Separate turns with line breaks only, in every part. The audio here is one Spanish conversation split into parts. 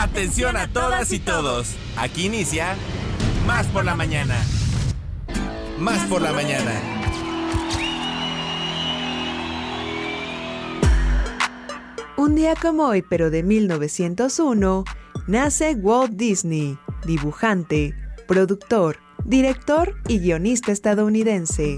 Atención a todas y todos. Aquí inicia Más por la mañana. Más por la mañana.
Un día como hoy, pero de 1901, nace Walt Disney, dibujante, productor, director y guionista estadounidense.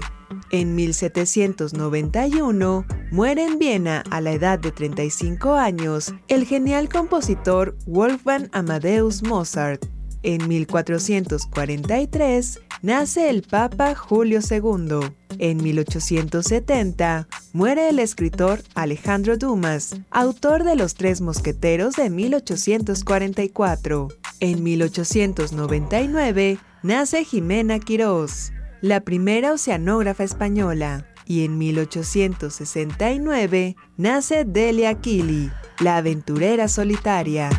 En 1791 muere en Viena a la edad de 35 años el genial compositor Wolfgang Amadeus Mozart. En 1443 nace el Papa Julio II. En 1870 muere el escritor Alejandro Dumas, autor de Los Tres Mosqueteros de 1844. En 1899 nace Jimena Quirós, la primera oceanógrafa española. Y en 1869 nace Delia Kili, la aventurera solitaria.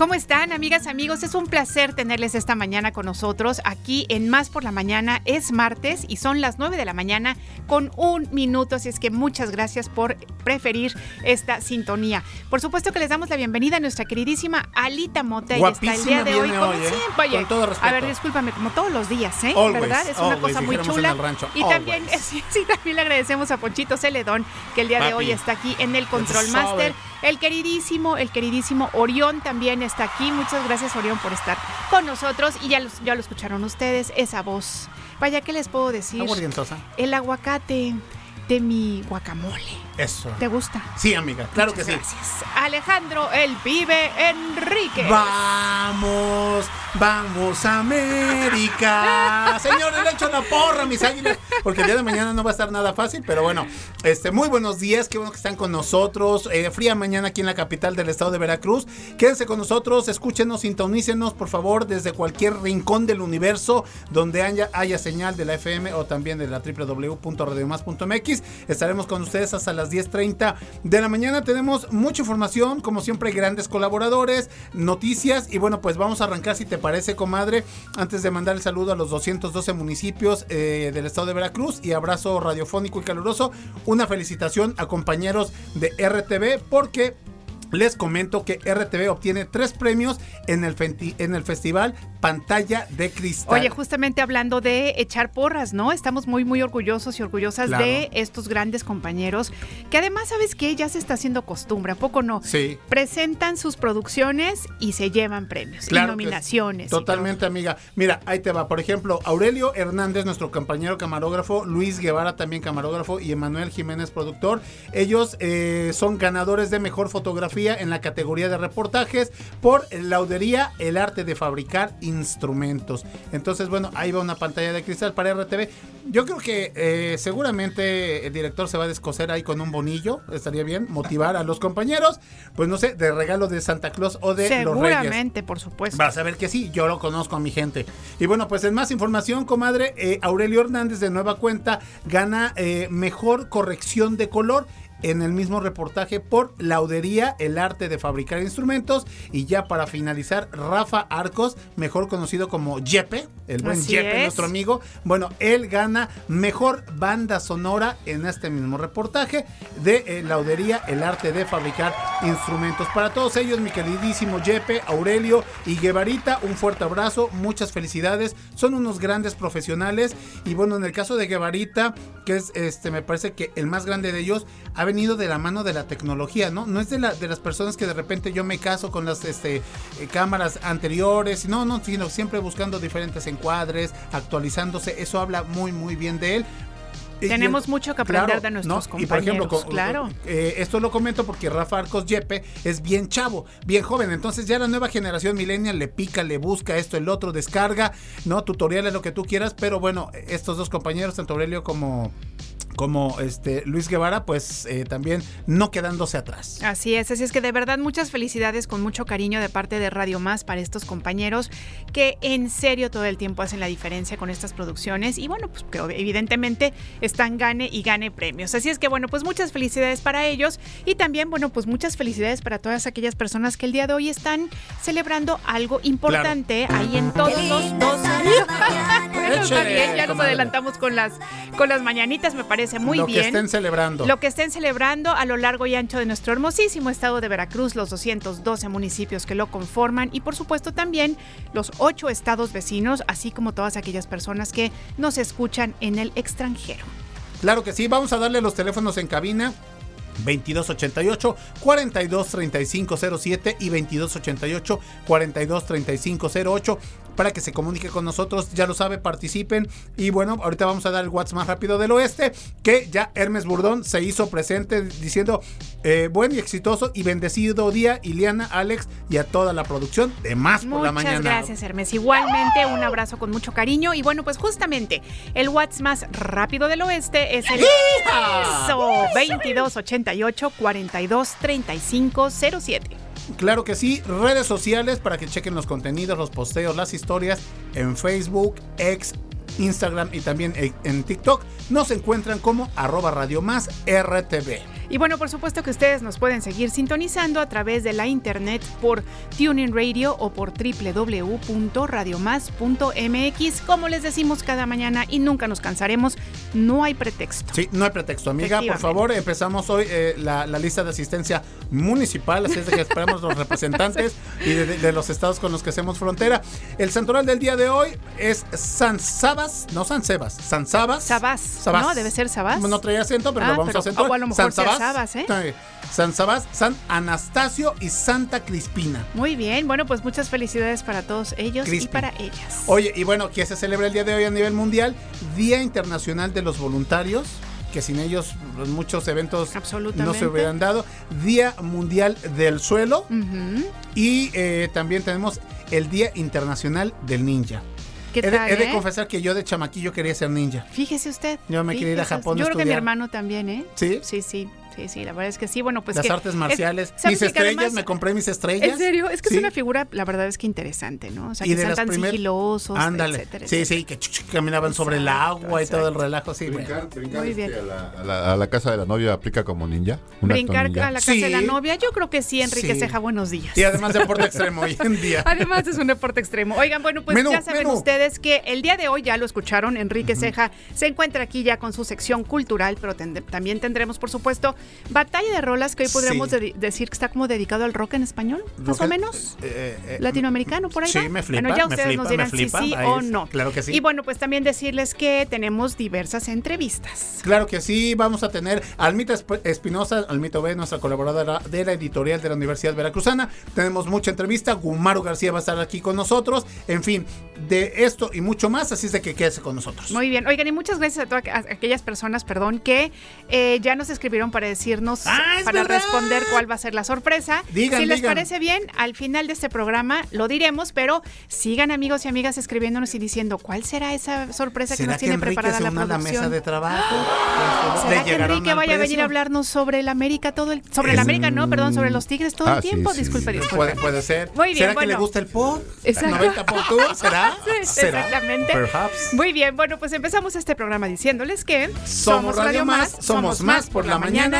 ¿Cómo están, amigas, amigos? Es un placer tenerles esta mañana con nosotros aquí en Más por la Mañana. Es martes y son las 9 de la mañana con un minuto, así es que muchas gracias por preferir esta sintonía. Por supuesto que les damos la bienvenida a nuestra queridísima Alita Mota.
y está el día de hoy, como
¿eh? siempre.
todo respeto.
A ver, discúlpame, como todos los días, ¿eh?
¿Verdad?
Es una cosa muy chula. Y también, sí, también le agradecemos a Ponchito Celedón, que el día de hoy está aquí en el Control Master. El queridísimo, el queridísimo Orión también está aquí. Muchas gracias, Orión, por estar con nosotros. Y ya, ya lo escucharon ustedes, esa voz. Vaya, ¿qué les puedo decir? El aguacate de mi guacamole.
Eso.
¿Te gusta?
Sí, amiga, claro que sí.
Gracias. Alejandro El Vive Enrique.
Vamos, vamos América. Señores, le echo la porra, mis águilas, porque el día de mañana no va a estar nada fácil, pero bueno, este, muy buenos días, qué bueno que están con nosotros. Eh, fría mañana aquí en la capital del estado de Veracruz. Quédense con nosotros, escúchenos, sintonícenos, por favor, desde cualquier rincón del universo donde haya, haya señal de la FM o también de la www.radiomás.mx. Estaremos con ustedes hasta las 10.30 de la mañana. Tenemos mucha información, como siempre, grandes colaboradores, noticias. Y bueno, pues vamos a arrancar, si te parece, comadre, antes de mandar el saludo a los 212 municipios eh, del estado de Veracruz y abrazo radiofónico y caluroso. Una felicitación a compañeros de RTV porque les comento que RTV obtiene tres premios en el, en el festival Pantalla de Cristal.
Oye, justamente hablando de echar porras, ¿no? Estamos muy, muy orgullosos y orgullosas de estos grandes compañeros, que además, ¿sabes que Ya se está haciendo costumbre, ¿a poco no?
Sí.
Presentan sus producciones y se llevan premios y nominaciones.
Totalmente, amiga. Mira, ahí te va. Por ejemplo, Aurelio Hernández, nuestro compañero camarógrafo, Luis Guevara, también camarógrafo, y Emanuel Jiménez, productor. Ellos eh, son ganadores de mejor fotografía en la categoría de reportajes por Laudería, el arte de fabricar instrumentos. Entonces, bueno, ahí va una pantalla de cristal para RTV. Yo creo que eh, seguramente el director se va a descoser ahí con un bonillo, estaría bien, motivar a los compañeros, pues no sé, de regalo de Santa Claus o de
los Reyes. Seguramente, por supuesto.
Vas a ver que sí, yo lo conozco a mi gente. Y bueno, pues en más información, comadre, eh, Aurelio Hernández de Nueva Cuenta gana eh, mejor corrección de color en el mismo reportaje por Laudería, el arte de fabricar instrumentos. Y ya para finalizar, Rafa Arcos, mejor conocido como Jepe, el buen Jepe, nuestro amigo. Bueno, él gana mejor banda sonora en este mismo reportaje de eh, Laudería, el arte de fabricar instrumentos. Para todos ellos, mi queridísimo Jepe, Aurelio y Guevarita, un fuerte abrazo, muchas felicidades. Son unos grandes profesionales. Y bueno, en el caso de Guevarita, que es este, me parece que el más grande de ellos, ha venido de la mano de la tecnología, ¿no? No es de, la, de las personas que de repente yo me caso con las este, eh, cámaras anteriores, no, no, sino siempre buscando diferentes encuadres, actualizándose, eso habla muy, muy bien de él.
Tenemos mucho que aprender de nuestros compañeros. Y por ejemplo, claro.
Eh, esto lo comento porque Rafa Arcos Yepe es bien chavo, bien joven. Entonces ya la nueva generación millennial le pica, le busca esto, el otro, descarga, ¿no? Tutoriales, lo que tú quieras. Pero bueno, estos dos compañeros, tanto Aurelio como como este Luis Guevara, pues eh, también no quedándose atrás.
Así es, así es que de verdad muchas felicidades con mucho cariño de parte de Radio Más para estos compañeros que en serio todo el tiempo hacen la diferencia con estas producciones y bueno, pues que evidentemente están gane y gane premios. Así es que bueno, pues muchas felicidades para ellos y también bueno, pues muchas felicidades para todas aquellas personas que el día de hoy están celebrando algo importante ahí en todos los dos. bueno, ya nos adelantamos con las con las mañanitas, me parece muy bien. Lo
que estén celebrando.
Lo que estén celebrando a lo largo y ancho de nuestro hermosísimo estado de Veracruz, los 212 municipios que lo conforman y por supuesto también los ocho estados vecinos, así como todas aquellas personas que nos escuchan en el extranjero.
Claro que sí, vamos a darle los teléfonos en cabina 2288 423507 y 2288 423508 para que se comunique con nosotros. Ya lo sabe, participen. Y bueno, ahorita vamos a dar el WhatsApp más rápido del oeste, que ya Hermes Burdón se hizo presente diciendo eh, buen y exitoso y bendecido día, Iliana, Alex y a toda la producción de Más por la Mañana.
Muchas gracias, Hermes. Igualmente, un abrazo con mucho cariño. Y bueno, pues justamente el WhatsApp más rápido del oeste es el 2288 423507.
Claro que sí, redes sociales para que chequen los contenidos, los posteos, las historias en Facebook, X, Instagram y también en TikTok. Nos encuentran como arroba Radio Más RTV.
Y bueno, por supuesto que ustedes nos pueden seguir sintonizando a través de la internet por Tuning Radio o por www.radiomás.mx. Como les decimos cada mañana y nunca nos cansaremos, no hay pretexto.
Sí, no hay pretexto. Amiga, por favor, empezamos hoy eh, la, lista de asistencia municipal, así es de que esperamos los representantes y de, los estados con los que hacemos frontera. El santoral del día de hoy es San Sabas, no San Sebas, San Sabas.
Sabas. No, debe ser Sabas.
No traía acento, pero lo ah, vamos a acentuar.
San Sabas. ¿Eh?
San Sabás, San Anastasio y Santa Crispina.
Muy bien, bueno, pues muchas felicidades para todos ellos y para ellas.
Oye, y bueno, ¿qué se celebra el día de hoy a nivel mundial? Día Internacional de los Voluntarios que sin ellos pues, muchos eventos no se hubieran dado. Día Mundial del Suelo. Y eh, también tenemos el Día Internacional del Ninja. he, de, eh? confesar que yo de chamaquillo quería ser ninja.
Fíjese usted.
Yo me quería ir a Japón.
Yo
creo
que mi hermano también, ¿eh?
Sí.
Sí, sí. Sí, sí, la verdad es que sí. Bueno, pues.
Las artes marciales. mis estrellas, me compré mis estrellas.
En serio, es que es una figura, la verdad es que interesante, ¿no? O sea, que sean tan sigilosos, Ándale.
Sí, sí, que caminaban sobre el agua y todo el relajo, sí.
Brincar, brincar Muy bien. Este, a, la, casa de la novia aplica como ninja.
Brincar a la casa de la novia, yo creo que sí, Enrique Ceja, buenos días.
Y además deporte extremo hoy en día.
Además es un deporte extremo. Oigan, bueno, pues ya saben ustedes que el día de hoy, ya lo escucharon, Enrique Ceja se encuentra aquí ya con su sección cultural, pero también tendremos, por supuesto, batalla de rolas que hoy podríamos decir que está como dedicado al rock en español, más o menos. Eh, eh, latinoamericano, por ahí.
Sí, me flipa.
Bueno, ya ustedes nos dirán
si
sí o no.
Claro que sí.
Y bueno, pues también decirles que tenemos diversas entrevistas.
Claro que sí, vamos a tener a Almita Espinosa, Almito B, nuestra colaboradora de la editorial de la Universidad Veracruzana. Tenemos mucha entrevista. Gumaro García va a estar aquí con nosotros. En fin, de esto y mucho más, así es de que quédese con nosotros.
Muy bien. Oigan, y muchas gracias a todas aquellas personas, perdón, que eh, ya nos escribieron para decirnos ah, para responder cuál va a ser la sorpresa. si les parece bien, al final de este programa lo diremos, pero sigan amigos y amigas escribiéndonos y diciendo cuál será esa sorpresa que nos tiene preparada la producción.
mesa de trabajo?
¿Será que Enrique vaya a venir a hablarnos sobre el América todo el sobre el América no, perdón, sobre los Tigres todo el ah, tiempo? disculpe, disculpe.
Puede, ser. Muy bien, ¿Será que le gusta el pop?
Exacto.
90 pop tour, ¿será?
Exactamente.
Perhaps.
Muy bien, bueno, pues empezamos este programa diciéndoles que
somos Radio Más, somos más por la mañana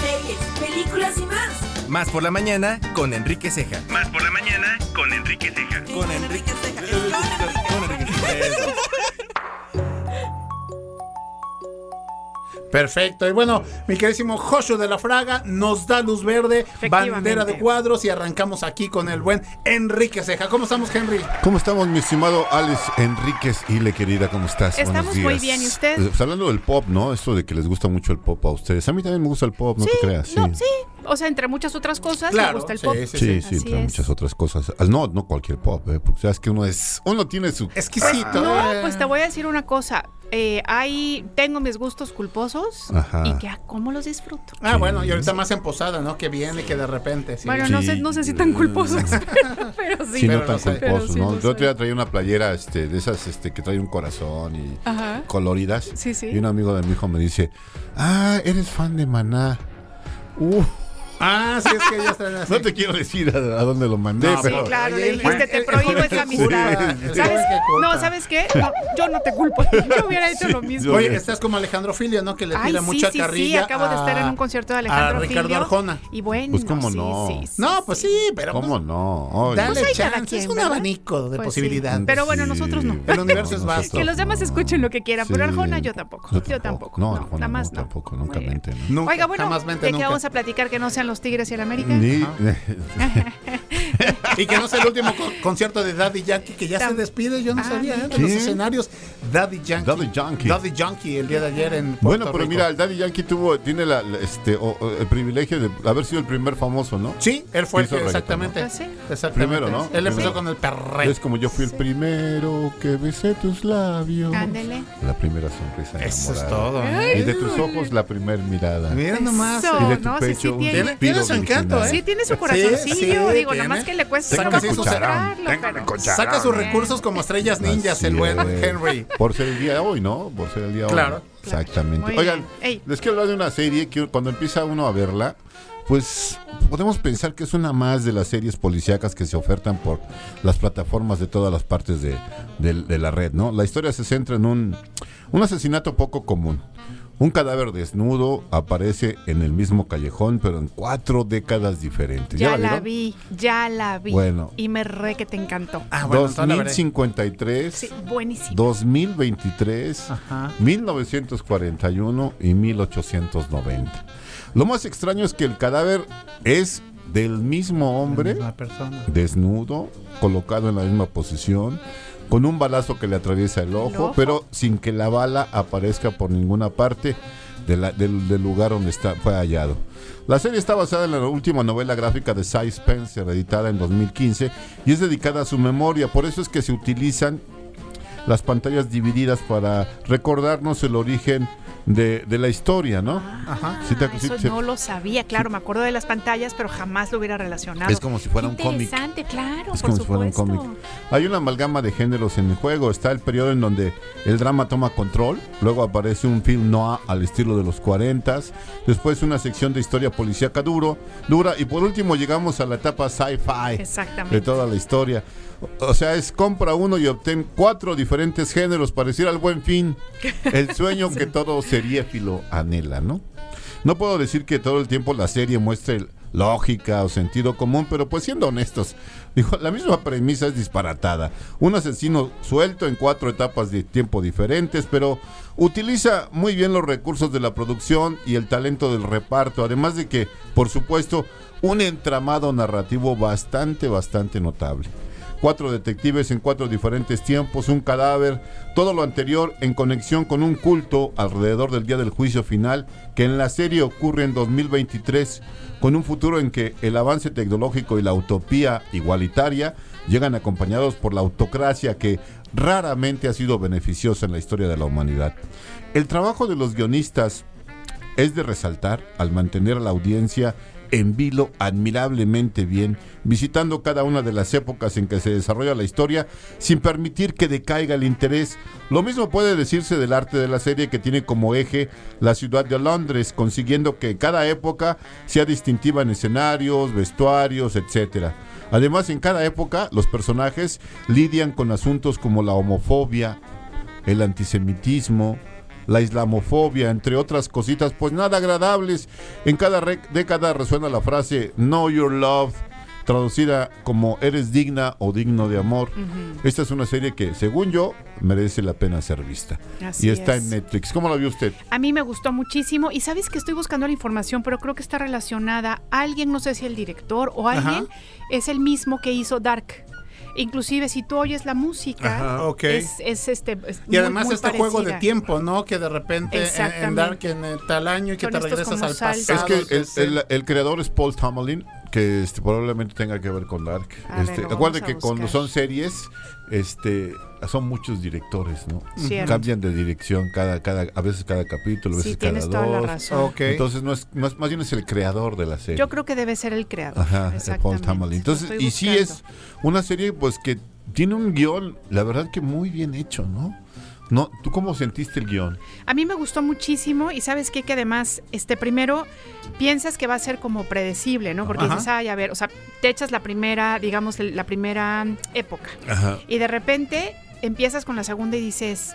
series, películas y más.
Más por la mañana con Enrique Ceja.
Más por la mañana con Enrique Ceja.
Con Enrique Ceja. Con Enrique Ceja.
Perfecto. Y bueno, mi queridísimo Joshua de la Fraga nos da luz verde, bandera de cuadros y arrancamos aquí con el buen Enrique Ceja. ¿Cómo estamos, Henry?
¿Cómo estamos, mi estimado Alex Enríquez y le querida? ¿Cómo estás?
Estamos muy bien, ¿y usted?
Pues, hablando del pop, ¿no? Esto de que les gusta mucho el pop a ustedes. A mí también me gusta el pop, no te creas. Sí.
No, sí, o sea, entre muchas otras cosas me gusta el pop.
Sí, sí, sí, entre muchas otras cosas. No, no cualquier pop, ¿eh? porque sabes que uno es, uno tiene su
exquisito.
No, pues te voy a decir una cosa. Eh, hay, tengo mis gustos culposos y que cómo los disfruto.
Ah, bueno, y ahorita más en posada, ¿no? Que viene, que de repente.
Bueno, no sé, no sé si tan culposos, pero, sí.
Sí, no tan culposos, ¿no? Yo otro día una playera este, de esas este, que trae un corazón y coloridas.
Sí, sí.
Y un amigo de mi hijo me dice, ah, eres fan de Maná. Uh.
Ah, sí, es que ya están así.
No te quiero decir a, dónde lo mandé,
no, pero. Sí, claro, le dijiste, te prohíbo esa amistad. ¿Sabes? No, ¿sabes qué? No, yo no te culpo. Yo hubiera hecho lo mismo.
Oye, estás como Alejandro Filio, ¿no? Que le tira
Ay,
mucha
sí,
carrilla.
Sí, acabo de estar en un concierto de Alejandro
a Ricardo
Filio.
Arjona.
Y bueno,
pues cómo
sí,
no.
Sí, sí,
no, pues sí, pero.
¿Cómo
pues,
no? Oye.
Dale
pues
chance,
quien,
es un
¿verdad?
abanico de
pues
posibilidades.
Pero bueno, nosotros no.
El universo es vasto.
Que los demás escuchen lo que quieran, pero Arjona yo tampoco. Yo tampoco.
No, Arjona
nada más
no. Tampoco, nunca mente.
Oiga, bueno, ¿de qué vamos a platicar que no sean los Tigres y el América?
y que no sea el último concierto de Daddy Yankee, que ya se despide, yo no
Ah,
sabía, ¿eh? de los escenarios. Daddy Yankee.
Daddy Yankee.
Daddy Yankee el día de ayer en Puerto
Bueno, pero
Rico.
mira, el Daddy Yankee tuvo, tiene la, este, o- o el privilegio de haber sido el primer famoso, ¿no?
Sí, él fue el que,
reggaetón,
exactamente.
¿no? Ah, sí.
exactamente.
Primero, ¿no?
Él empezó
Primero.
con el perreo.
Es como yo fui el primero que besé tus labios.
Ándele.
La primera sonrisa
Eso es
enamorada.
todo. ¿eh?
Y de tus ojos la primer mirada.
Mira nomás.
Eso.
Y de tu
no, sí, sí
pecho un
tiene.
Su encanto, ¿eh?
Sí, tiene su corazoncillo,
sí,
digo,
tiene.
nada más que le cuesta
Saca sus recursos como estrellas ninjas,
Así
el buen
es.
Henry.
Por ser el día de hoy, ¿no? Por ser el día de
Claro.
hoy. Exactamente.
Muy
Oigan, les quiero hablar de una serie que cuando empieza uno a verla, pues podemos pensar que es una más de las series policíacas que se ofertan por las plataformas de todas las partes de, de- de la red, ¿no? La historia se centra en un, un asesinato poco común. Un cadáver desnudo aparece en el mismo callejón, pero en cuatro décadas diferentes.
Ya la vi, ya la vi.
Bueno.
Y me re que te encantó.
Ah, bueno, entonces la veré.
2053,
Sí, buenísimo.
2023,
Ajá.
1941 y 1890. Lo más extraño es que el cadáver es del mismo hombre,
La persona.
desnudo, colocado en la misma posición, con un balazo que le atraviesa el ojo,
¿El ojo?
pero sin que la bala aparezca por ninguna parte de la- del, del lugar donde está, fue hallado. La serie está basada en la última novela gráfica de Cy Spencer, editada en 2015, y es dedicada a su memoria. Por eso es que se utilizan las pantallas divididas para recordarnos el origen de, de la historia, ¿no?
Ajá.
Sí te-
Ah,
sí
eso
te-
no lo sabía, claro, me acuerdo de las pantallas, pero jamás lo hubiera relacionado.
Es como si fuera
Qué
un cómic.
Interesante, claro,
Es
por
como si fuera un
supuesto.
cómic. Hay una amalgama de géneros en el juego. Está el periodo en donde el drama toma control. Luego aparece un film noir al estilo de los 40. Después una sección de historia policíaca duro, dura. Y por último llegamos a la etapa sci-fi de toda la historia. O sea, es compra uno y obtén cuatro diferentes géneros para decir al buen fin. El sueño que todo seriéfilo anhela, ¿no? No puedo decir que todo el tiempo la serie muestre lógica o sentido común, pero pues siendo honestos, digo, la misma premisa es disparatada. Un asesino suelto en cuatro etapas de tiempo diferentes, pero utiliza muy bien los recursos de la producción y el talento del reparto, además de que, por supuesto, un entramado narrativo bastante, bastante notable cuatro detectives en cuatro diferentes tiempos, un cadáver, todo lo anterior en conexión con un culto alrededor del día del juicio final que en la serie ocurre en 2023, con un futuro en que el avance tecnológico y la utopía igualitaria llegan acompañados por la autocracia que raramente ha sido beneficiosa en la historia de la humanidad. El trabajo de los guionistas es de resaltar al mantener a la audiencia en vilo admirablemente bien, visitando cada una de las épocas en que se desarrolla la historia sin permitir que decaiga el interés. Lo mismo puede decirse del arte de la serie que tiene como eje la ciudad de Londres, consiguiendo que cada época sea distintiva en escenarios, vestuarios, etc. Además, en cada época los personajes lidian con asuntos como la homofobia, el antisemitismo, la islamofobia, entre otras cositas, pues nada agradables. En cada década resuena la frase Know Your Love, traducida como Eres digna o digno de amor. Esta es una serie que, según yo, merece la pena ser vista.
Así
y está
es.
en Netflix. ¿Cómo la vio usted?
A mí me gustó muchísimo y sabes que estoy buscando la información, pero creo que está relacionada. Alguien, no sé si el director o alguien, es el mismo que hizo Dark. Inclusive si tú oyes la música,
Ajá, ok.
es, es este... es
Y
muy,
además
muy
este juego de tiempo, ¿no? Que de repente en-. Dark en eh, tal año y que
Son
te regresas al
saltos.
pasado.
Es que el, el- el creador es Paul Tomalin, que este, probablemente tenga que ver con Dark.
Ver,
Este, acuérdate que cuando son series, este, son muchos directores, ¿no?
Cierto.
Cambian de dirección cada, cada, a veces cada capítulo, a veces
Sí,
cada dos.
toda la razón.
Ok.
Entonces no es, no es- más bien es el creador de la serie.
Yo creo que debe ser el creador.
Ajá, el Paul. Entonces, y sí es una serie pues que tiene un guion, la verdad que muy bien hecho, ¿no? No, ¿tú cómo sentiste el guion?
A mí me gustó muchísimo y sabes qué? que además, este primero piensas que va a ser como predecible, ¿no? Porque
Ajá.
dices, ay, a ver, o sea, te echas la primera, digamos, la primera época
Ajá.
y de repente empiezas con la segunda y dices,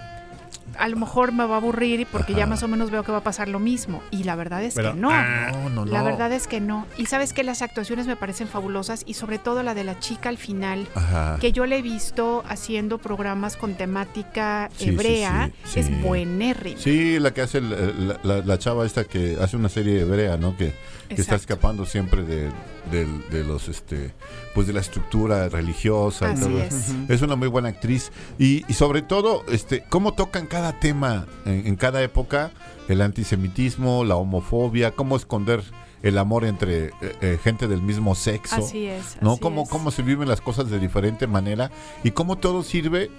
a lo mejor me va a aburrir porque ya más o menos veo que va a pasar lo mismo. Y la verdad es que no.
ah,
No, no, no.
La verdad es que no. Y sabes que las actuaciones me parecen fabulosas y sobre todo la de la chica al final,
Ajá.
que yo le he visto haciendo programas con temática
Sí,
hebrea,
sí, sí.
es buenérrima.
Sí, la que hace el- la, la- la chava esta que hace una serie hebrea, ¿no? Que, que está escapando siempre de, de los, este, pues de la estructura religiosa y
Así
todo.
es.
Es una muy buena actriz y, y sobre todo, este, cómo tocan cada tema en, en cada época, el antisemitismo, la homofobia, cómo esconder el amor entre eh, eh, gente del mismo sexo.
Así es.
¿no?
así
Cómo,
es.
cómo se viven las cosas de diferente manera y cómo todo sirve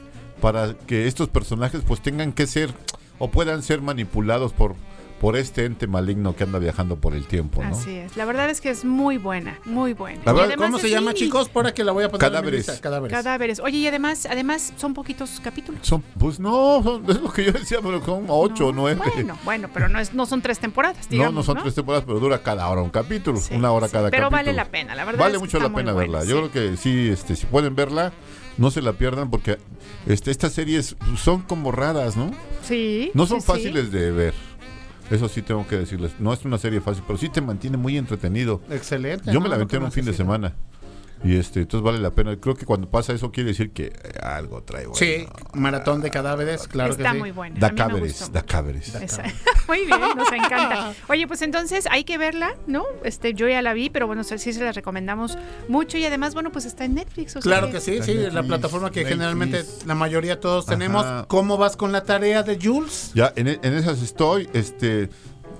para que estos personajes pues tengan que ser o puedan ser manipulados por, por este ente maligno que anda viajando por el tiempo, ¿no?
Así es. La verdad es que es muy buena, muy buena.
La verdad,
¿Cómo se llama, chicos? Para que la voy a poner
Cadáveres.
en mi lista. Cadáveres.
Cadáveres. Oye, y además, además son poquitos capítulos.
Son, pues no, son- es lo que yo decía, pero son ocho o
No,
nueve.
Bueno, bueno, pero no, es, no son tres temporadas,
no,
digamos.
no son tres temporadas, pero dura cada hora un capítulo,
Sí,
una hora
sí,
cada
Pero
capítulo.
vale la pena, la verdad.
Vale
es que
mucho
está
la pena
buena,
verla.
sí.
Yo creo que sí, este, si pueden verla, no se la pierdan porque este, estas series son como raras, ¿no?
Sí.
No son
sí, sí.
fáciles de ver. Eso sí tengo que decirles. No es una serie fácil, pero sí te mantiene muy entretenido.
Excelente.
Yo
¿no?
me la aventé en un fin de semana. Y este, entonces vale la pena. Creo que cuando pasa eso quiere decir que eh, algo trae bueno.
Sí, maratón de cadáveres, claro
Está
que sí.
muy buena.
Da cáveres, da cáveres.
Muy bien, nos encanta. Oye, pues entonces hay que verla, ¿no? Este, yo ya la vi, pero bueno, sí se la recomendamos mucho y además, bueno, pues está en Netflix. o sea
Claro que sí,
Está
sí,
en
la
Netflix,
plataforma que
Netflix.
generalmente la mayoría todos
Ajá.
tenemos. ¿Cómo vas con la tarea de Jules?
Ya, en, en esas estoy. Este,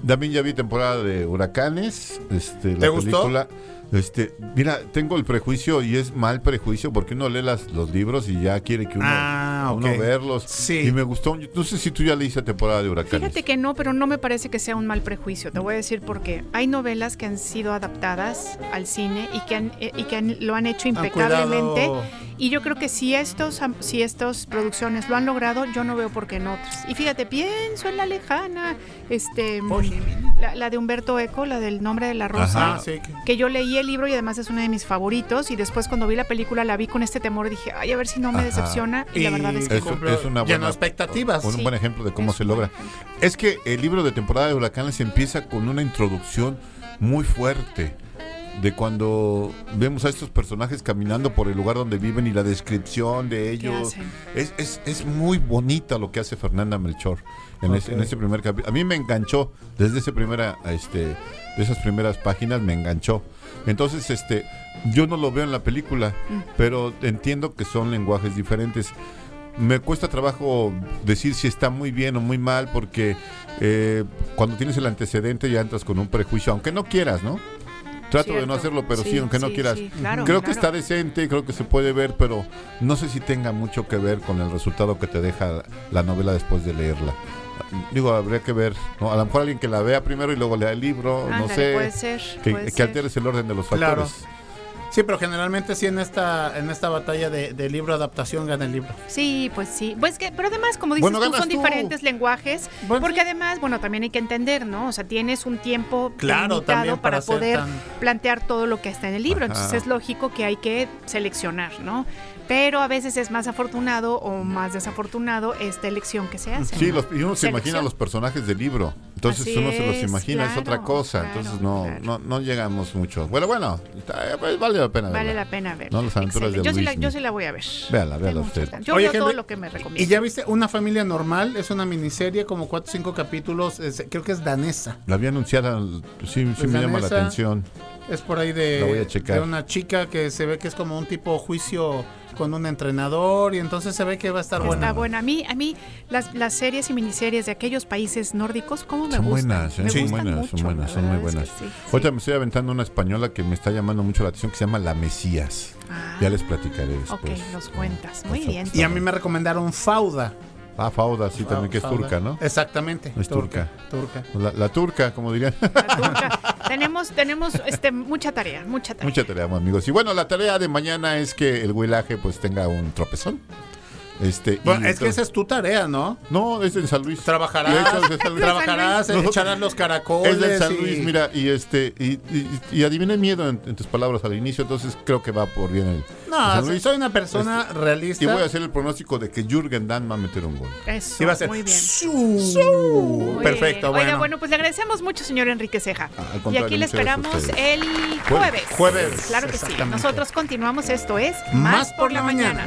también ya vi temporada de Huracanes. Este, la
¿Te gustó?
película. Este, mira, tengo el prejuicio y es mal prejuicio porque uno lee las, los libros y ya quiere que uno,
Ah,
uno
ok.
verlos.
Sí.
Y me gustó. No sé si tú ya leíste temporada de Huracanes.
Fíjate que no, pero no me parece que sea un mal prejuicio. Te voy a decir por qué. Hay novelas que han sido adaptadas al cine y que, han, eh, y que han- lo han hecho impecablemente. Y yo creo que si estos, am- si estas producciones lo han logrado, yo no veo por qué en otros. Y fíjate, pienso en la lejana, este, la, la de Humberto Eco, la del nombre de la rosa.
Ah, sí. que
yo leí el libro y además es uno de mis favoritos y después cuando vi la película la vi con este temor dije, ay, a ver si no me
Ajá.
decepciona y, la verdad es que
Es, es una buena
expectativas.
Un
Sí.
buen ejemplo de cómo
Es
se logra.
ejemplo.
Es que el libro de temporada de huracanes empieza con una introducción muy fuerte de cuando vemos a estos personajes caminando por el lugar donde viven y la descripción de ellos. Es, es, es muy bonita lo que hace Fernanda Melchor en, ese, en ese primer capítulo. A mí me enganchó desde ese primera, este, de esas primeras páginas me enganchó. Entonces, este, yo no lo veo en la película,
Mm.
pero entiendo que son lenguajes diferentes. Me cuesta trabajo decir si está muy bien o muy mal, porque eh, cuando tienes el antecedente ya entras con un prejuicio, aunque no quieras, ¿no? Trato de no hacerlo, pero sí, aunque no
sí,
quieras.
sí, claro,
creo que está decente, creo que se puede ver, pero no sé si tenga mucho que ver con el resultado que te deja la novela después de leerla. Digo, habría que ver, ¿no? A lo mejor alguien que la vea primero y luego lea el libro, no sé.
puede ser,
que,
puede
que
ser.
alteres el orden de los
Claro. Sí, pero generalmente sí en esta en esta batalla de, de libro adaptación gana el libro.
Sí, pues sí. Pues que, pero además, como dices
Bueno,
tú, son
tú.
diferentes lenguajes.
Bueno,
porque
sí.
además, bueno, también hay que entender, ¿no? O sea, tienes un tiempo
Claro,
limitado para, poder
tan-
plantear todo lo que está en el libro.
Ajá.
Entonces es lógico que hay que seleccionar, ¿no? Pero a veces es más afortunado o más desafortunado esta elección que se hace.
Sí,
¿no?
los, y uno se
Selección.
imagina los personajes del libro. Entonces
Así
uno se los imagina, es otra cosa.
claro,
Entonces no,
claro.
no, no llegamos mucho. Bueno, bueno, pues, vale la pena.
Vale
verla.
la pena ver.
No, las aventuras de
yo, sí la, yo sí la voy a ver.
Véala, véala usted.
Yo
Oye,
veo todo lo que me
¿Y
recomienda.
ya viste Una familia normal? Es una miniserie, como cuatro o cinco capítulos. es- creo que es danesa.
La había anunciada, sí, sí
Pues
me llama la atención.
Es por ahí
La voy a
de,
checar.
de una chica que se ve que es como un tipo juicio con un entrenador y entonces se ve que va a estar
Está
buena.
buena. A mí, a mí las, las series y miniseries de aquellos países nórdicos, ¿cómo me
Son
gustan?
buenas, ¿eh?
Me
son
gustan
buenas,
mucho,
son buenas, son muy buenas.
que sí, sí.
Ahorita me estoy aventando una española que me está llamando mucho la atención que se llama La Mesías.
Ah,
Ya les platicaré
Ok,
después.
nos cuentas. Muy bien.
Y a mí me recomendaron Fauda.
Ah, Fauda, sí, también que es
Fauda.
turca, ¿no?
Exactamente.
Es turca.
Turca.
La, la turca, como dirían.
La turca. tenemos tenemos este, mucha tarea, mucha tarea.
Mucha tarea, amigos. Y bueno, la tarea de mañana es que el huelaje pues tenga un tropezón. Este,
Bueno,
y
es que esa es tu tarea, ¿no?
No, es en San Luis.
Trabajarás,
Y de hecho, es de San Luis.
trabajarás,
Nosotros-
echarás los caracoles.
Es del San
y-
Luis, mira, y este, y, y, y adiviné miedo en, en tus palabras al inicio, entonces creo que va por bien el, el
No,
San
soy-
Luis.
soy una persona realista.
Y voy a hacer el pronóstico de que Jürgen Damm va a meter un gol.
Eso,
Sí, va a ser.
muy bien.
Su-
Muy
Perfecto,
bien. Oiga,
bueno.
bueno, pues le agradecemos mucho, señor Enrique Ceja.
Ah,
y aquí le esperamos el jueves.
Jueves,
Claro que sí. Nosotros continuamos. Esto es
Más por la mañana.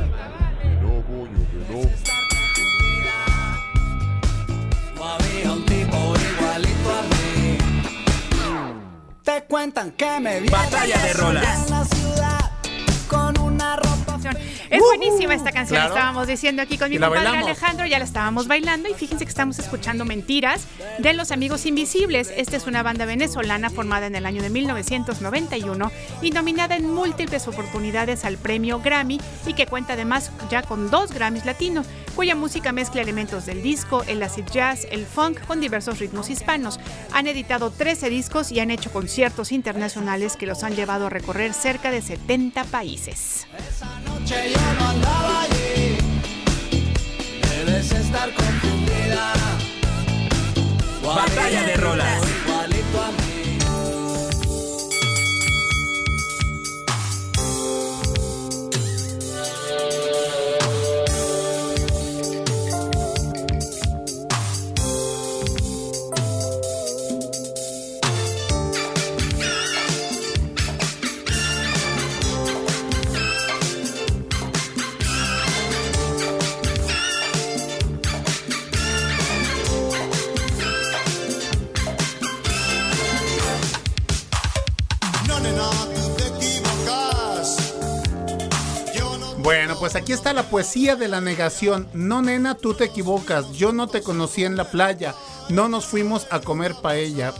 Te cuentan que me vi
Batalla de rolas.
en la ciudad con una ropa
Es buenísima esta canción,
claro.
estábamos diciendo aquí con mi compadre
bailamos.
Alejandro, ya la estábamos bailando y fíjense que estamos escuchando Mentiras de Los Amigos Invisibles. Esta es una banda venezolana formada en el año de 1991 y nominada en múltiples oportunidades al premio Grammy y que cuenta además ya con dos Grammys latinos, cuya música mezcla elementos del disco, el acid jazz, el funk con diversos ritmos hispanos. Han editado 13 discos y han hecho conciertos internacionales que los han llevado a recorrer cerca de 70 países.
Noche yo no andaba allí. Debes estar confundida.
Batalla de rolas.
Igualito a mí.
Pues aquí está la poesía de la negación. No, nena, tú te equivocas. Yo no te conocí en la playa. No nos fuimos a comer paella.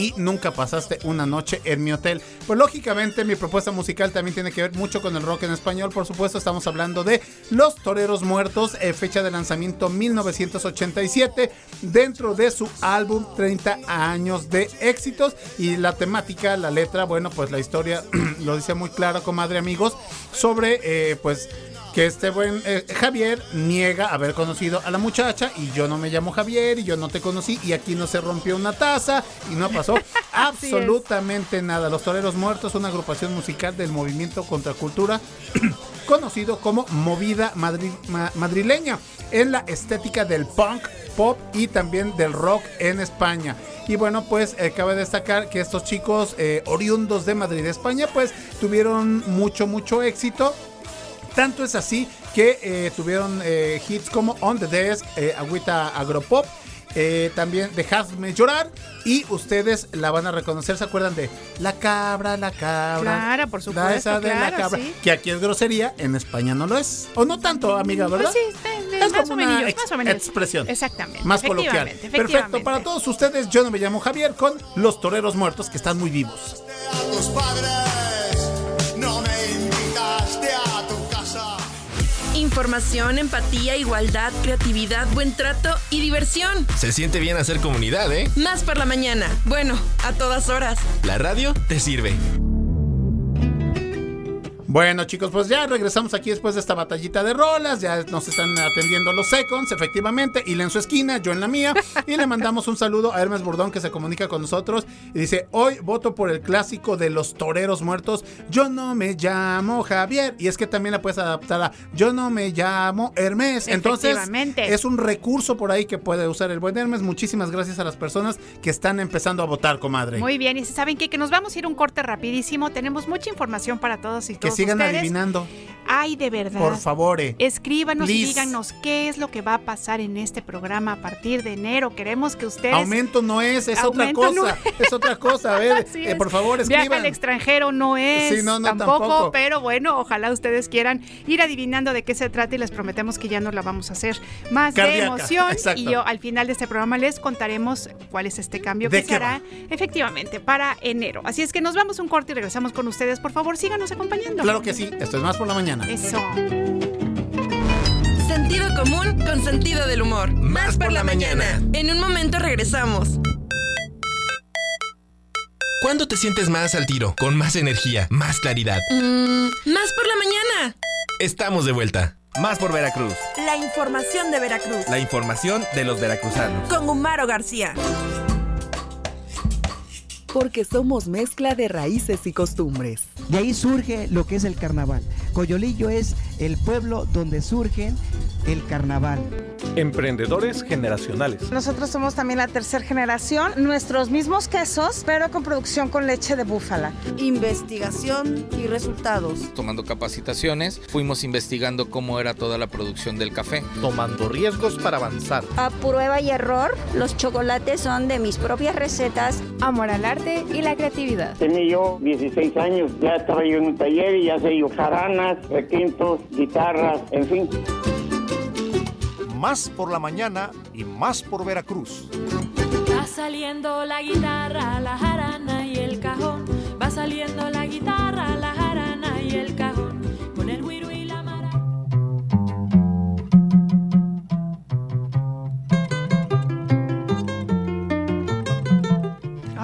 Y nunca pasaste una noche en mi hotel. Pues lógicamente mi propuesta musical también tiene que ver mucho con el rock en español. Por supuesto estamos hablando de Los Toreros Muertos, eh, fecha de lanzamiento 1987, dentro de su álbum 30 años de éxitos. Y la temática, la letra, bueno, pues la historia lo dice muy claro, comadre amigos, sobre eh, pues que este buen eh, Javier niega haber conocido a la muchacha y yo no me llamo Javier y yo no te conocí y aquí no se rompió una taza y no pasó absolutamente nada. Los Toreros Muertos, una agrupación musical del movimiento contracultura conocido como Movida Madri- ma- Madrileña en la estética del punk, pop y también del rock en España. Y bueno, pues eh, cabe destacar que estos chicos eh, oriundos de Madrid, España, pues tuvieron mucho, mucho éxito. Tanto es así que eh, tuvieron eh, hits como On the Desk, eh, Agüita Agropop, eh, también Dejadme Llorar y ustedes la van a reconocer, ¿se acuerdan de La Cabra, La Cabra?
Claro, por
La
supuesto,
esa de
claro,
La Cabra,
sí.
que aquí es grosería, en España no lo es. O no tanto, amiga, ¿verdad?
Pues sí, de- de-
Es
más,
como
o
una
menos,
ex-
más o menos.
expresión.
Exactamente.
Más coloquial. Perfecto, para todos ustedes, yo no me llamo Javier con Los Toreros Muertos, que están muy vivos.
a tus padres.
Información, empatía, igualdad, creatividad, buen trato y diversión.
Se siente bien hacer comunidad, ¿eh?
Más por la mañana. Bueno, a todas horas.
La radio te sirve.
Bueno, chicos, pues ya regresamos aquí después de esta batallita de rolas. Ya nos están atendiendo los seconds, efectivamente. Y en su esquina, yo en la mía. Y le mandamos un saludo a Hermes Burdón que se comunica con nosotros. Y dice: Hoy voto por el clásico de los toreros muertos. Yo no me llamo Javier. Y es que también la puedes adaptar a Yo no me llamo Hermes. Entonces, es un recurso por ahí que puede usar el buen Hermes. Muchísimas gracias a las personas que están empezando a votar, comadre.
Muy bien. Y si saben qué? que nos vamos a ir un corte rapidísimo. Tenemos mucha información para todos y todos
sigan adivinando.
Ay, de verdad.
Por favor. Eh.
Escríbanos y díganos qué es lo que va a pasar en este programa a partir de enero. Queremos que ustedes.
Aumento no es, es otra cosa. Es. otra cosa. A ver, eh, por favor, escriban.
Viaje al extranjero no es. Sí, no, no, tampoco, Pero bueno, ojalá ustedes quieran ir adivinando de qué se trata y les prometemos que ya no la vamos a hacer más de emoción. Y yo al final de este programa les contaremos cuál es este cambio que se hará efectivamente para enero. Así es que nos vamos un corte y regresamos con ustedes. Por favor, síganos acompañando.
Claro que sí. Esto es más por la mañana.
Eso.
Sentido común con sentido del humor.
Más por la mañana.
En un momento regresamos.
¿Cuándo te sientes más al tiro? Con más energía, más claridad.
Mm, más por la mañana.
Estamos de vuelta. Más por Veracruz.
La información de Veracruz.
La información de los veracruzanos.
Con Humaro García
porque somos mezcla de raíces y costumbres.
De ahí surge lo que es el carnaval. Coyolillo es el pueblo donde surgen el carnaval.
Emprendedores generacionales.
Nosotros somos también la tercera generación, nuestros mismos quesos, pero con producción con leche de búfala.
Investigación y resultados.
Tomando capacitaciones, fuimos investigando cómo era toda la producción del café.
Tomando riesgos para avanzar.
A prueba y error, los chocolates son de mis propias recetas.
Amor al arte y la creatividad.
Tenía yo 16 años, ya estaba yo en un taller y ya sé yo jaranas, requintos, guitarras, en fin
más por la mañana y más por Veracruz.
Va saliendo la guitarra, la jarana y el cajón. Va saliendo la guitarra, la jarana y el cajón.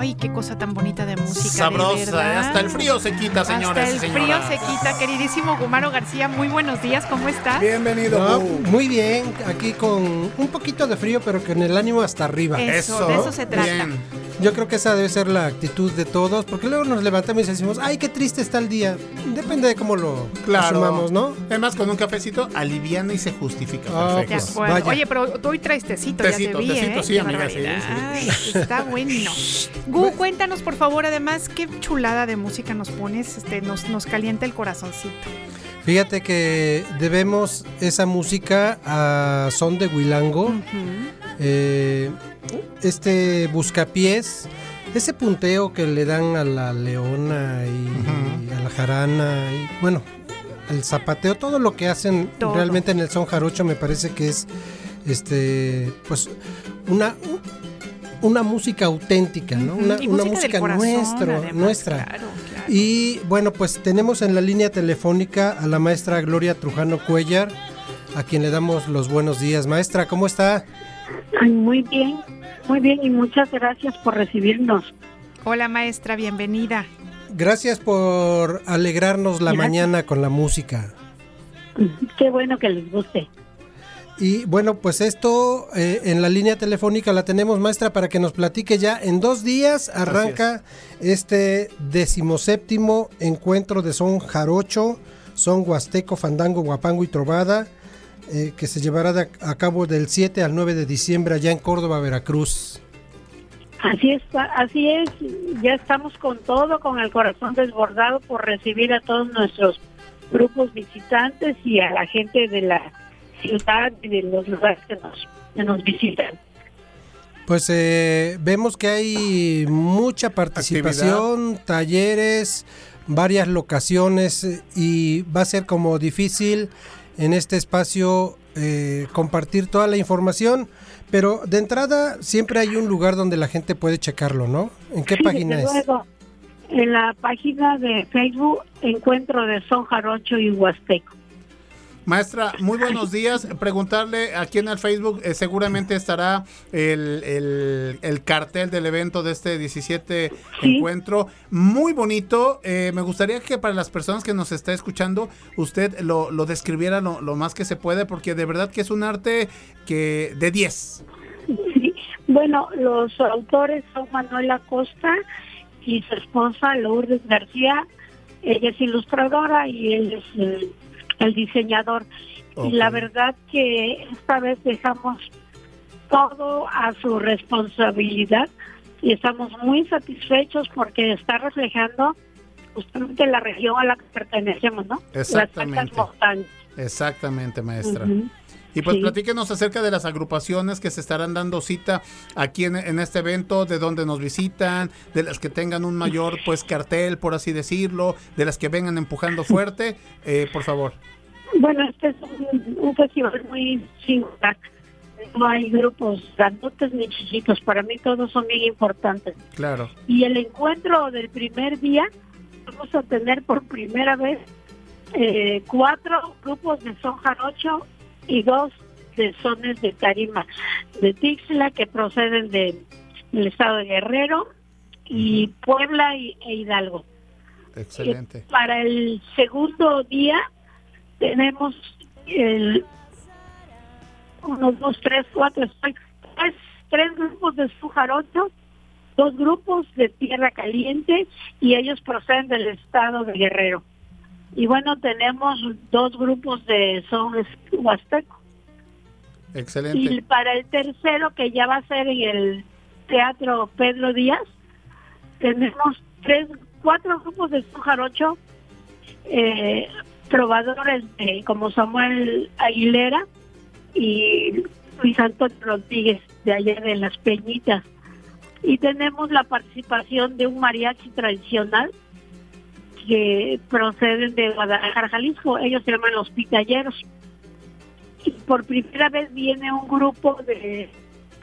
Ay, qué cosa tan bonita de música.
Sabrosa, ¿eh? hasta el frío se quita, señores.
Hasta el frío se quita, queridísimo Gumaro García. Muy buenos días, ¿cómo estás?
Bienvenido.
muy bien, aquí con un poquito de frío, pero con el ánimo hasta arriba.
Eso, de eso se trata. Bien.
Yo creo que esa debe ser la actitud de todos, porque luego nos levantamos y decimos, ay, qué triste está el día. Depende de cómo lo claro. ¿no?
Además, con un cafecito aliviana y se justifica. Ah,
Perfecto. Pues, Oye, pero tú hoy traes tecito, tecito ya te vi, tecito, ¿eh?
sí, amiga, sí,
Está bueno. Gu, cuéntanos, por favor, además, qué chulada de música nos pones, este, nos, nos calienta el corazoncito.
Fíjate que debemos esa música a Son de Huilango. eh, este buscapiés, ese punteo que le dan a la leona y, a la jarana, y bueno, el zapateo, todo lo que hacen realmente en el son jarocho me parece que es este pues una una música auténtica, ¿no? Una, música, nuestra, nuestra. Y bueno, pues tenemos en la línea telefónica a la maestra Gloria Trujano Cuellar, a quien le damos los buenos días. Maestra, ¿cómo está?
muy bien, muy bien y muchas gracias por recibirnos.
Hola maestra, bienvenida.
Gracias por alegrarnos la mañana con la música.
Qué bueno que les guste.
Y bueno, pues esto eh, en la línea telefónica la tenemos, maestra, para que nos platique ya. En dos días arranca este decimoséptimo encuentro de son jarocho, son huasteco, fandango, guapango y trovada eh, que se llevará a cabo del 7 al 9 de diciembre allá en Córdoba, Veracruz.
Así es, así es, ya estamos con todo, con el corazón desbordado por recibir a todos nuestros grupos visitantes y a la gente de la ciudad y de los lugares que nos, que nos visitan.
Pues eh, vemos que hay mucha participación, talleres, varias locaciones eh, y va a ser como difícil en este espacio eh, compartir toda la información, pero de entrada siempre hay un lugar donde la gente puede checarlo, ¿no? ¿En qué página es?
en la página de Facebook Encuentro de Son Jarocho y Huasteco.
Maestra, muy buenos días. Preguntarle aquí en el Facebook, eh, seguramente estará el, el- el cartel del evento de este 17 encuentro. Muy bonito. Eh, me gustaría que para las personas que nos está escuchando, usted lo, lo describiera lo, lo más que se puede, porque de verdad que es un arte que de 10.
Sí. Bueno, los autores son Manuela Costa y su esposa Lourdes García. Ella es ilustradora y él es el, diseñador. Y la verdad que esta vez dejamos todo a su responsabilidad y estamos muy satisfechos porque está reflejando justamente la región a la que pertenecemos, ¿no?
Exactamente.
Las montañas.
Exactamente, maestra. Y pues
Sí.
platíquenos acerca de las agrupaciones que se estarán dando cita aquí en, en este evento, de dónde nos visitan, de las que tengan un mayor pues cartel, por así decirlo, de las que vengan empujando fuerte, eh, por favor.
Bueno, este es un, un festival muy singular. No hay grupos grandotes ni chiquitos. Para mí todos son bien importantes.
Claro.
Y el encuentro del primer día, vamos a tener por primera vez eh, cuatro grupos de son jarocho y dos de sones de tarima de Tixla que proceden de- del estado de Guerrero y Puebla y, e Hidalgo.
Excelente.
Para el segundo día tenemos el uno, dos, tres, cuatro, seis, tres, tres grupos de Sujarocho, dos grupos de Tierra Caliente y ellos proceden del estado de Guerrero. Y bueno, tenemos dos grupos de son huasteco. Y
Excelente.
para el tercero, que ya va a ser en el Teatro Pedro Díaz, tenemos tres, cuatro grupos de son jarocho, eh, trovadores de- como Samuel Aguilera y Luis Antonio Rodríguez de allá de Las Peñitas. Y tenemos la participación de un mariachi tradicional que proceden de Guadalajara, Jalisco. Ellos se llaman Los Pitalleros. Y por primera vez viene un grupo de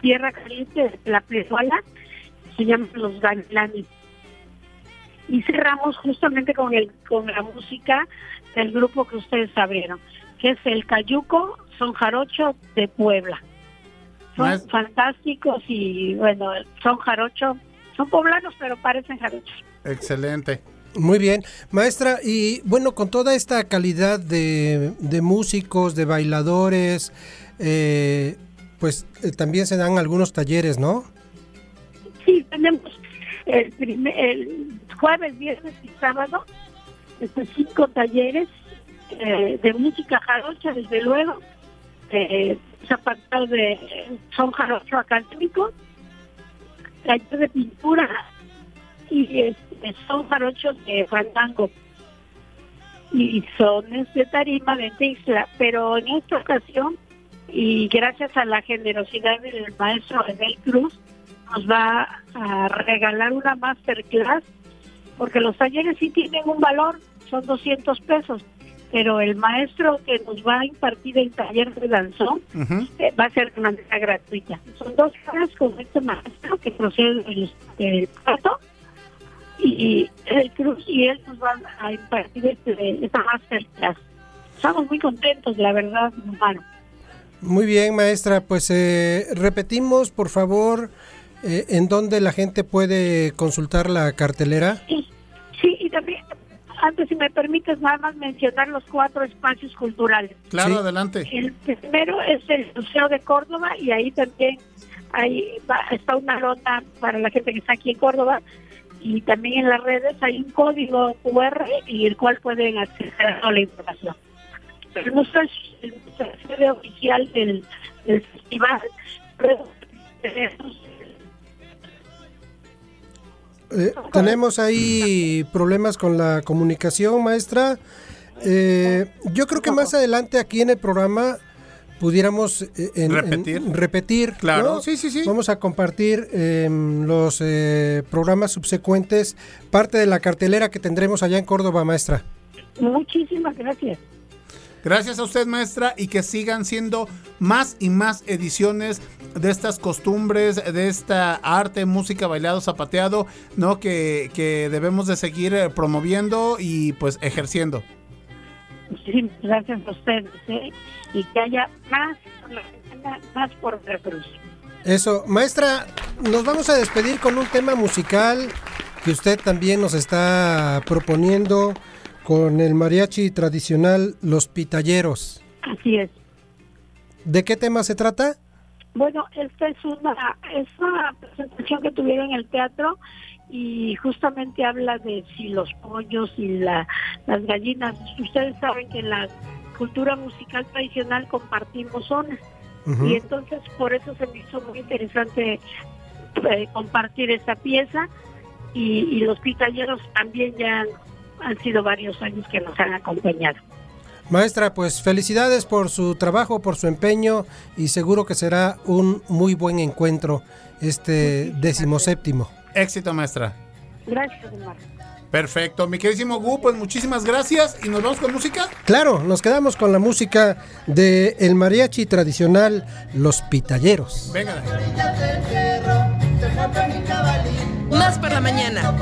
Tierra Caliente, de la Plezuala, se llaman Los Gavilanes. Y cerramos justamente con el con la música del grupo que ustedes abrieron, que es el Cayuco Son Jarocho de Puebla. Son fantásticos y bueno, son jarocho, son poblanos pero parecen jarochos.
Excelente.
Muy bien, maestra, y bueno, con toda esta calidad de, de músicos, de bailadores, eh, pues eh, también se dan algunos talleres, ¿no?
Sí, tenemos el, primer, el jueves, viernes y sábado cinco talleres eh, de música jarocha, desde luego, eh, zapatos de son jarocho académico, taller de pintura y este, son jarochos de fandango y sones de tarima de Tixla, pero en esta ocasión y gracias a la generosidad del maestro Edel Cruz nos va a regalar una masterclass porque los talleres sí tienen un valor, son 200 pesos, pero el maestro que nos va a impartir el taller de danzón eh, va a ser de manera gratuita. Son dos horas con este maestro que procede del, del Pato y el Cruz y él nos van a impartir este, esta masterclass. Estamos muy contentos, la verdad, hermano.
Muy bien, maestra, pues eh, repetimos, por favor, eh, en dónde la gente puede consultar la cartelera.
Sí, y también, antes, si me permites, nada más mencionar los cuatro espacios culturales.
Claro,
Sí.
adelante.
El primero es el Museo de Córdoba y ahí también hay, va- está una nota para la gente que está aquí en Córdoba y también en las redes hay un código QR y el cual pueden acceder a toda la información. El museo es el- sede oficial del, festival. Tenemos
Eh, tenemos ahí problemas con la comunicación, maestra. Eh, yo creo que más adelante aquí en el programa pudiéramos eh, en- en-
Repetir.
repetir.
Claro,
¿no?
sí, sí, sí.
Vamos a compartir em, los eh, programas subsecuentes, parte de la cartelera que tendremos allá en Córdoba, maestra.
Muchísimas gracias.
Gracias a usted, maestra, y que sigan siendo más y más ediciones de estas costumbres, de esta arte, música, bailado, zapateado, ¿no? Que, que debemos de seguir eh, promoviendo y pues ejerciendo.
Muchísimas gracias a ustedes ¿eh? y que haya más por la mañana, más por Veracruz.
Eso, maestra, nos vamos a despedir con un tema musical que usted también nos está proponiendo con el mariachi tradicional Los Pitalleros.
Así es.
¿De qué tema se trata?
Bueno, esta es una, es una presentación que tuvieron en el teatro y justamente habla de si los pollos y la, las gallinas. Ustedes saben que en la cultura musical tradicional compartimos zonas y entonces por eso se me hizo muy interesante eh, compartir esta pieza y, y los pitalleros también ya han, han sido varios años que nos han acompañado.
Maestra, pues felicidades por su trabajo, por su empeño y seguro que será un muy buen encuentro este decimoséptimo.
Éxito, maestra.
Gracias, Omar.
Perfecto. Mi queridísimo Gu, pues muchísimas gracias. ¿Y nos vamos con música?
Claro, nos quedamos con la música de el mariachi tradicional Los Pitalleros.
Venga.
Más por la mañana.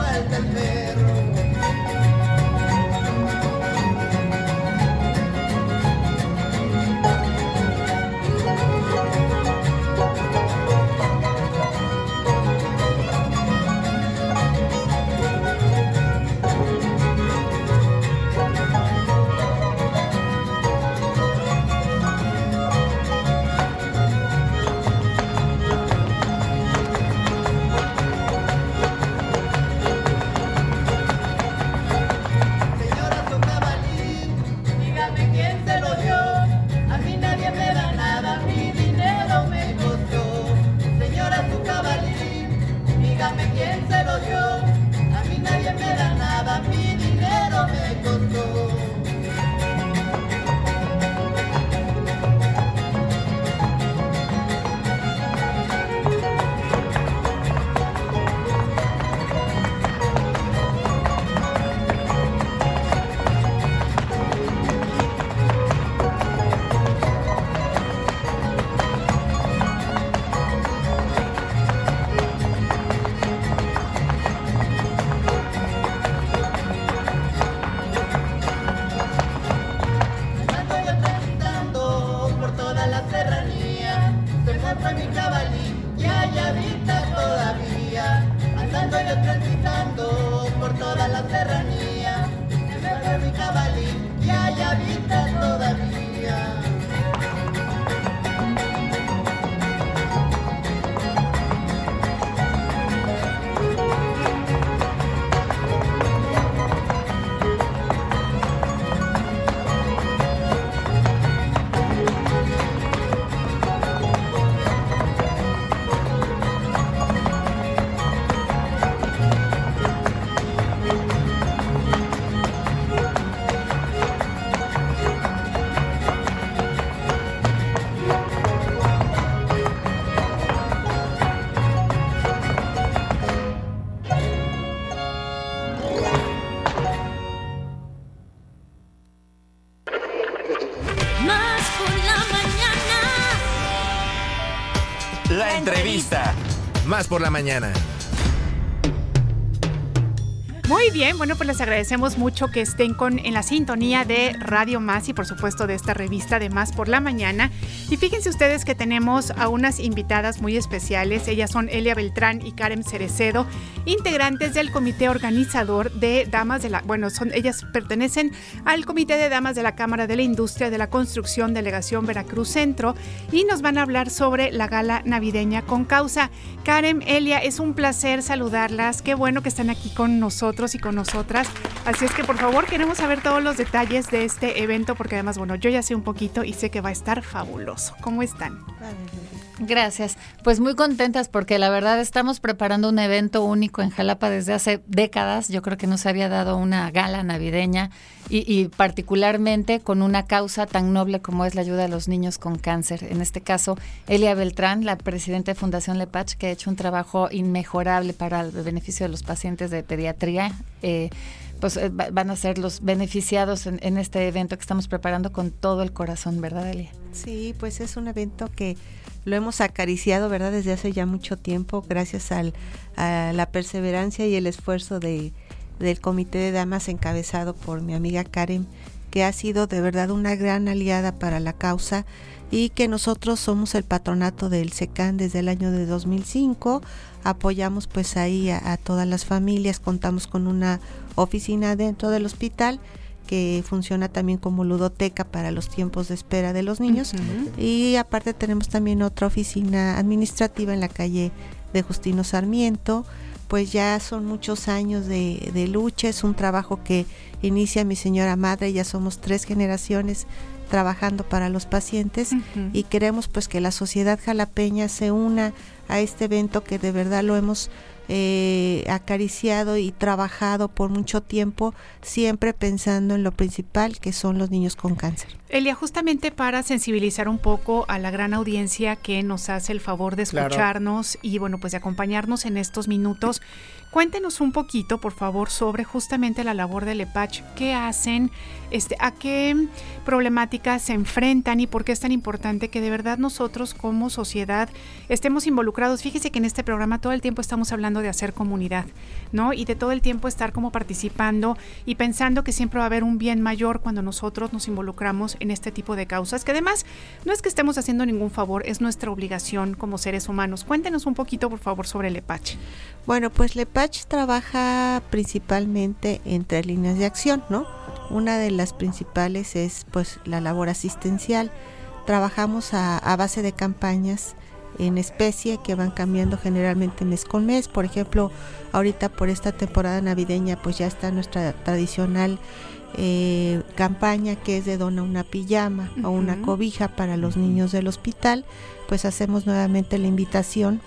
Muy bien, bueno, pues les agradecemos mucho que estén con, en la sintonía de Radio Más y por supuesto de esta revista de Más por la Mañana. Y fíjense ustedes que tenemos a unas invitadas muy especiales. Ellas son Elia Beltrán y Karen Cerecedo, integrantes del comité organizador de Damas de la... Bueno, son, ellas pertenecen al Comité de Damas de la Cámara de la Industria de la Construcción Delegación Veracruz Centro y nos van a hablar sobre la gala navideña con causa. Karen, Elia, es un placer saludarlas. Qué bueno que están aquí con nosotros y con nosotras. Así es que por favor queremos saber todos los detalles de este evento porque además, bueno, yo ya sé un poquito y sé que va a estar fabuloso. ¿Cómo están?
Gracias. Pues muy contentas porque la verdad estamos preparando un evento único en Jalapa desde hace décadas. Yo creo que no se había dado una gala navideña y, y particularmente con una causa tan noble como es la ayuda a los niños con cáncer. En este caso, Elia Beltrán, la presidenta de Fundación Lepach, que ha hecho un trabajo inmejorable para el beneficio de los pacientes de pediatría. eh, pues eh, va- van a ser los beneficiados en, en este evento que estamos preparando con todo el corazón, ¿verdad, Elia?
Sí, pues es un evento que lo hemos acariciado, ¿verdad? Desde hace ya mucho tiempo, gracias al, a la perseverancia y el esfuerzo de, del Comité de Damas encabezado por mi amiga Karen, que ha sido de verdad una gran aliada para la causa y que nosotros somos el patronato del SECAN desde el año de 2005. Apoyamos pues ahí a, todas las familias, contamos con una oficina dentro del hospital que funciona también como ludoteca para los tiempos de espera de los niños. Y aparte tenemos también otra oficina administrativa en la calle de Justino Sarmiento. Pues ya son muchos años de, lucha, es un trabajo que inicia mi señora madre, ya somos tres generaciones trabajando para los pacientes y queremos pues que la sociedad jalapeña se una a este evento que de verdad lo hemos eh, acariciado y trabajado por mucho tiempo, siempre pensando en lo principal que son los niños con cáncer.
Elia, justamente para sensibilizar un poco a la gran audiencia que nos hace el favor de escucharnos y bueno, pues de acompañarnos en estos minutos, Cuéntenos un poquito, por favor, sobre justamente la labor del EPACH. ¿Qué hacen? Este, ¿A qué problemáticas se enfrentan y por qué es tan importante que de verdad nosotros como sociedad estemos involucrados? Fíjese que en este programa todo el tiempo estamos hablando de hacer comunidad, ¿no? Y de todo el tiempo estar como participando y pensando que siempre va a haber un bien mayor cuando nosotros nos involucramos en este tipo de causas, que además no es que estemos haciendo ningún favor, es nuestra obligación como seres humanos. Cuéntenos un poquito, por favor, sobre el EPACH.
Bueno, pues el EPACH trabaja principalmente en tres líneas de acción, ¿no? Una de las principales es pues la labor asistencial. Trabajamos a, a base de campañas en especie que van cambiando generalmente mes con mes. Por ejemplo, ahorita por esta temporada navideña pues ya está nuestra tradicional eh, campaña que es de dona una pijama o una cobija para los niños del hospital. Pues hacemos nuevamente la invitación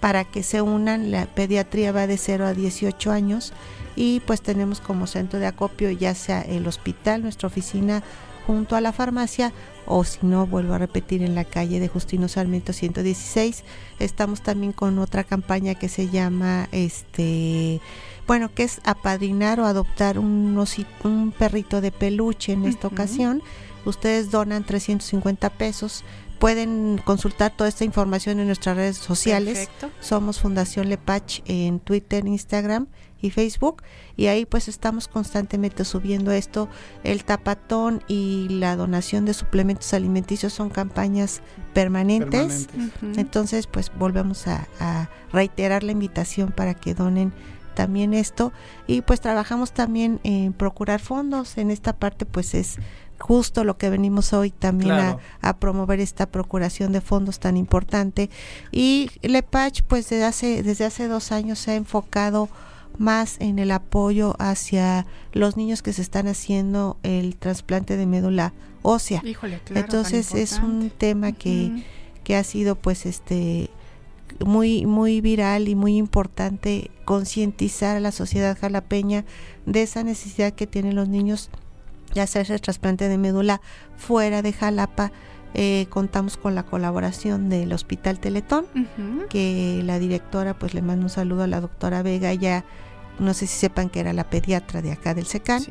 para que se unan. La pediatría va de 0 a 18 años y pues tenemos como centro de acopio ya sea el hospital, nuestra oficina junto a la farmacia o si no, vuelvo a repetir, en la calle de Justino Sarmiento 116. Estamos también con otra campaña que se llama, este, bueno, que es apadrinar o adoptar un, un perrito de peluche en esta ocasión. Ustedes donan 350 pesos Pueden consultar toda esta información en nuestras redes sociales. Somos Fundación Lepach en Twitter, Instagram y Facebook. Y ahí pues estamos constantemente subiendo esto. El tapatón y la donación de suplementos alimenticios son campañas permanentes. Entonces pues volvemos a, a reiterar la invitación para que donen también esto y pues trabajamos también en procurar fondos en esta parte pues es justo lo que venimos hoy también a, promover esta procuración de fondos tan importante. Y LEPACH, pues desde hace, desde hace dos años se ha enfocado más en el apoyo hacia los niños que se están haciendo el trasplante de médula ósea. Entonces es un tema que, que ha sido pues este muy muy viral y muy importante concientizar a la sociedad jalapeña de esa necesidad que tienen los niños de hacerse el trasplante de médula fuera de Jalapa. Eh, contamos con la colaboración del Hospital Teletón, que la directora, pues le mando un saludo a la doctora Vega, ya no sé si sepan que era la pediatra de acá del SECAN,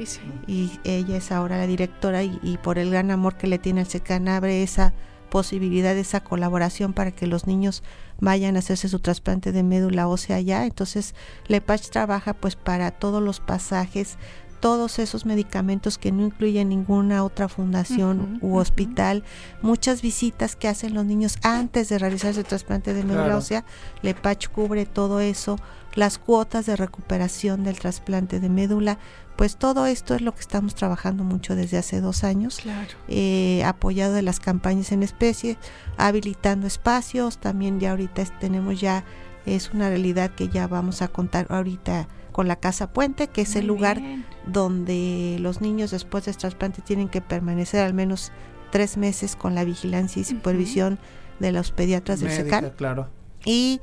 y ella es ahora la directora y, por el gran amor que le tiene al SECAN abre esa posibilidad, esa colaboración para que los niños vayan a hacerse su trasplante de médula ósea allá. Entonces, LEPACH trabaja pues para todos los pasajes todos esos medicamentos que no incluyen ninguna otra fundación u hospital, muchas visitas que hacen los niños antes de realizarse el trasplante de médula ósea, LEPACH cubre todo eso, las cuotas de recuperación del trasplante de médula, pues todo esto es lo que estamos trabajando mucho desde hace dos años, eh, apoyado de las campañas en especie, habilitando espacios, también ya ahorita tenemos ya, es una realidad que ya vamos a contar ahorita con la Casa Puente, que es el lugar donde los niños después del trasplante tienen que permanecer al menos tres meses con la vigilancia y supervisión de los pediatras del SECAN.
Claro.
Y,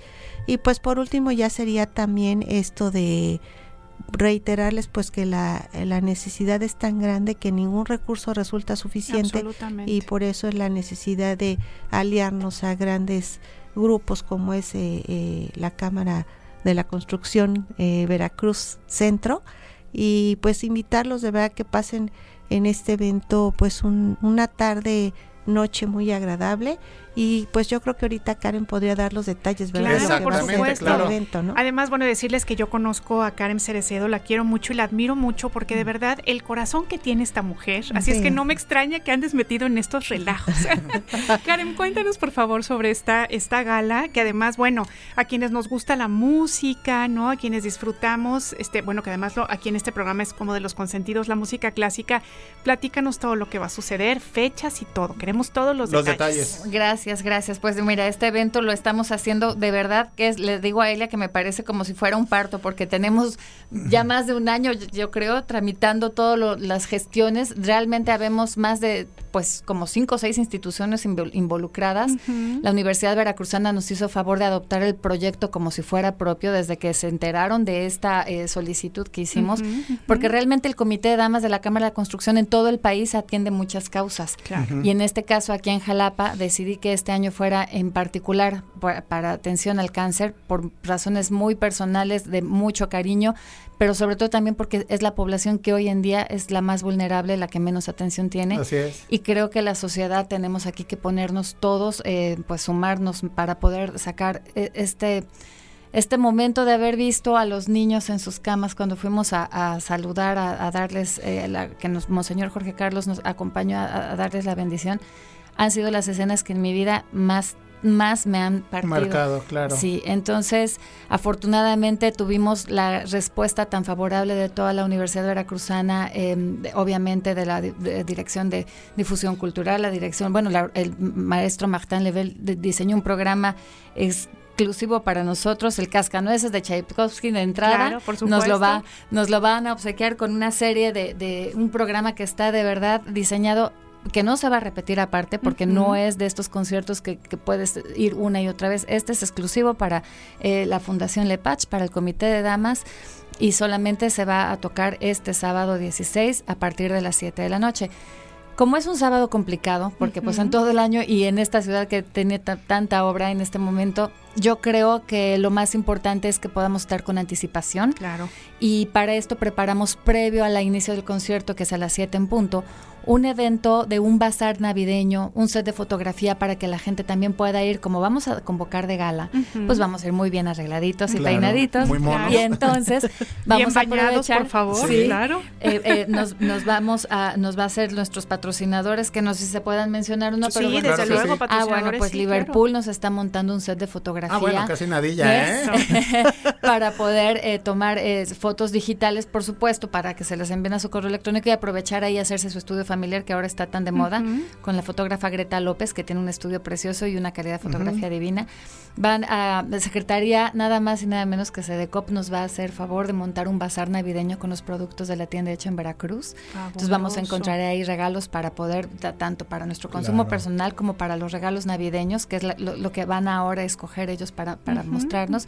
y pues por último ya sería también esto de reiterarles pues que la, la, necesidad es tan grande que ningún recurso resulta suficiente y por eso es la necesidad de aliarnos a grandes grupos como es eh, eh, la Cámara de la construcción eh, Veracruz Centro. Y pues invitarlos de verdad que pasen en este evento pues una tarde noche muy agradable Y pues yo creo que ahorita Karen podría dar los detalles, ¿verdad?
Claro, por supuesto. Evento, ¿no? Además, bueno, decirles que yo conozco a Karen Cerecedo, la quiero mucho y la admiro mucho porque de mm. verdad el corazón que tiene esta mujer, así es que no me extraña que andes metido en estos relajos. Karen, cuéntanos por favor sobre esta, esta gala, que además, bueno, a quienes nos gusta la música, ¿no? A quienes disfrutamos, este, bueno, que además lo, aquí en este programa es como de los consentidos, la música clásica, platícanos todo lo que va a suceder, fechas y todo. Queremos todos los, los detalles.
Gracias Gracias, gracias. Pues mira, este evento lo estamos haciendo de verdad, que es, les digo a Elia que me parece como si fuera un parto, porque tenemos ya más de un año, yo creo, tramitando todas las gestiones. Realmente habemos más de, pues, como cinco o seis instituciones involucradas. La Universidad Veracruzana nos hizo favor de adoptar el proyecto como si fuera propio desde que se enteraron de esta eh, solicitud que hicimos, porque realmente el Comité de Damas de la Cámara de Construcción en todo el país atiende muchas causas. Y en este caso, aquí en Jalapa, decidí que este año fuera en particular para, atención al cáncer por razones muy personales, de mucho cariño, pero sobre todo también porque es la población que hoy en día es la más vulnerable, la que menos atención tiene.
Así es.
Y creo que la sociedad tenemos aquí que ponernos todos, eh, pues sumarnos para poder sacar eh, este este momento de haber visto a los niños en sus camas cuando fuimos a, saludar, a, darles, eh, la, que nos, Monseñor Jorge Carlos nos acompañó a, darles la bendición, han sido las escenas que en mi vida más más me han partido.
Marcado, claro.
Sí, entonces afortunadamente tuvimos la respuesta tan favorable de toda la Universidad Veracruzana, em, obviamente de la Dirección de Difusión Cultural, la dirección, bueno, el maestro Martin Level diseñó un programa exclusivo para nosotros, el Cascanueces de Tchaikovsky de entrada. nos lo va, nos lo van a obsequiar con una serie de, de un programa que está de verdad diseñado que no se va a repetir aparte porque no es de estos conciertos que, puedes ir una y otra vez. Este es exclusivo para eh, la Fundación Lepach, para el Comité de Damas y solamente se va a tocar este sábado 16 a partir de las 7 de la noche. Como es un sábado complicado, porque pues en todo el año y en esta ciudad que tiene tanta obra en este momento, yo creo que lo más importante es que podamos estar con anticipación.
Claro.
Y para esto preparamos previo al inicio del concierto, que es a las 7 en punto, un evento de un bazar navideño, un set de fotografía para que la gente también pueda ir, como vamos a convocar de gala, pues vamos a ir muy bien arregladitos y peinaditos.
Muy
y entonces vamos a aprovechar,
por favor, sí, claro.
Eh, eh, nos, nos, vamos a, nos va a ser nuestros patrocinadores, que no sé si se puedan mencionar uno, pero
sí, desde luego,
Ah, bueno, pues Liverpool nos está montando un set de fotografía. Ah,
bueno, casi nadilla,
¿eh? para poder eh, tomar fotos digitales, por supuesto, para que se les envíen a su correo electrónico y aprovechar ahí hacerse su estudio familiar que ahora está tan de moda, con la fotógrafa Greta López, que tiene un estudio precioso y una calidad de fotografía divina. Van a la Secretaría, nada más y nada menos que SEDECOP nos va a hacer favor de montar un bazar navideño con los productos de la tienda hecha en Veracruz. Entonces vamos a encontrar ahí regalos para poder, tanto para nuestro consumo personal como para los regalos navideños, que es lo, que van ahora a escoger ellos para, para mostrarnos.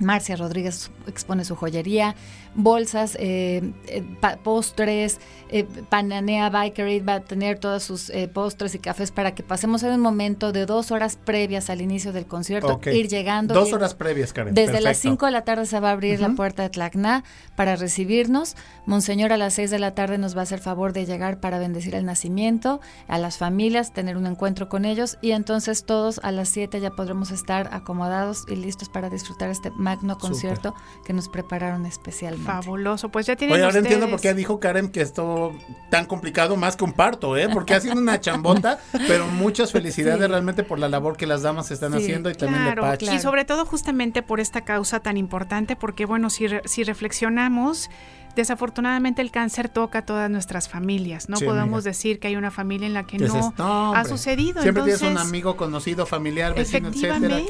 Marcia Rodríguez expone su joyería, bolsas, eh, eh, postres, eh, Pananea Bakery va a tener todos sus postres y cafés para que pasemos en un momento de dos horas previas al inicio del concierto, ir llegando.
Dos horas previas, Karen.
Desde las cinco de la tarde se va a abrir la puerta de Tlacna para recibirnos. Monseñor a las seis de la tarde nos va a hacer favor de llegar para bendecir el nacimiento, a las familias, tener un encuentro con ellos y entonces todos a las siete ya podremos estar acomodados y listos para disfrutar este magno concierto que nos prepararon especialmente.
Fabuloso, pues ya tienen
Oye, ahora entiendo por qué dijo Karen que esto tan complicado más que un parto, ¿eh? Porque ha sido una chambota, pero muchas felicidades realmente por la labor que las damas están haciendo y también de Pachi.
Y sobre todo justamente por esta causa tan importante, porque bueno, si, si reflexionamos Desafortunadamente el cáncer toca a todas nuestras familias. No podemos decir que hay una familia en la que no, ha sucedido.
Siempre tienes un amigo conocido, familiar, vecino, etcétera.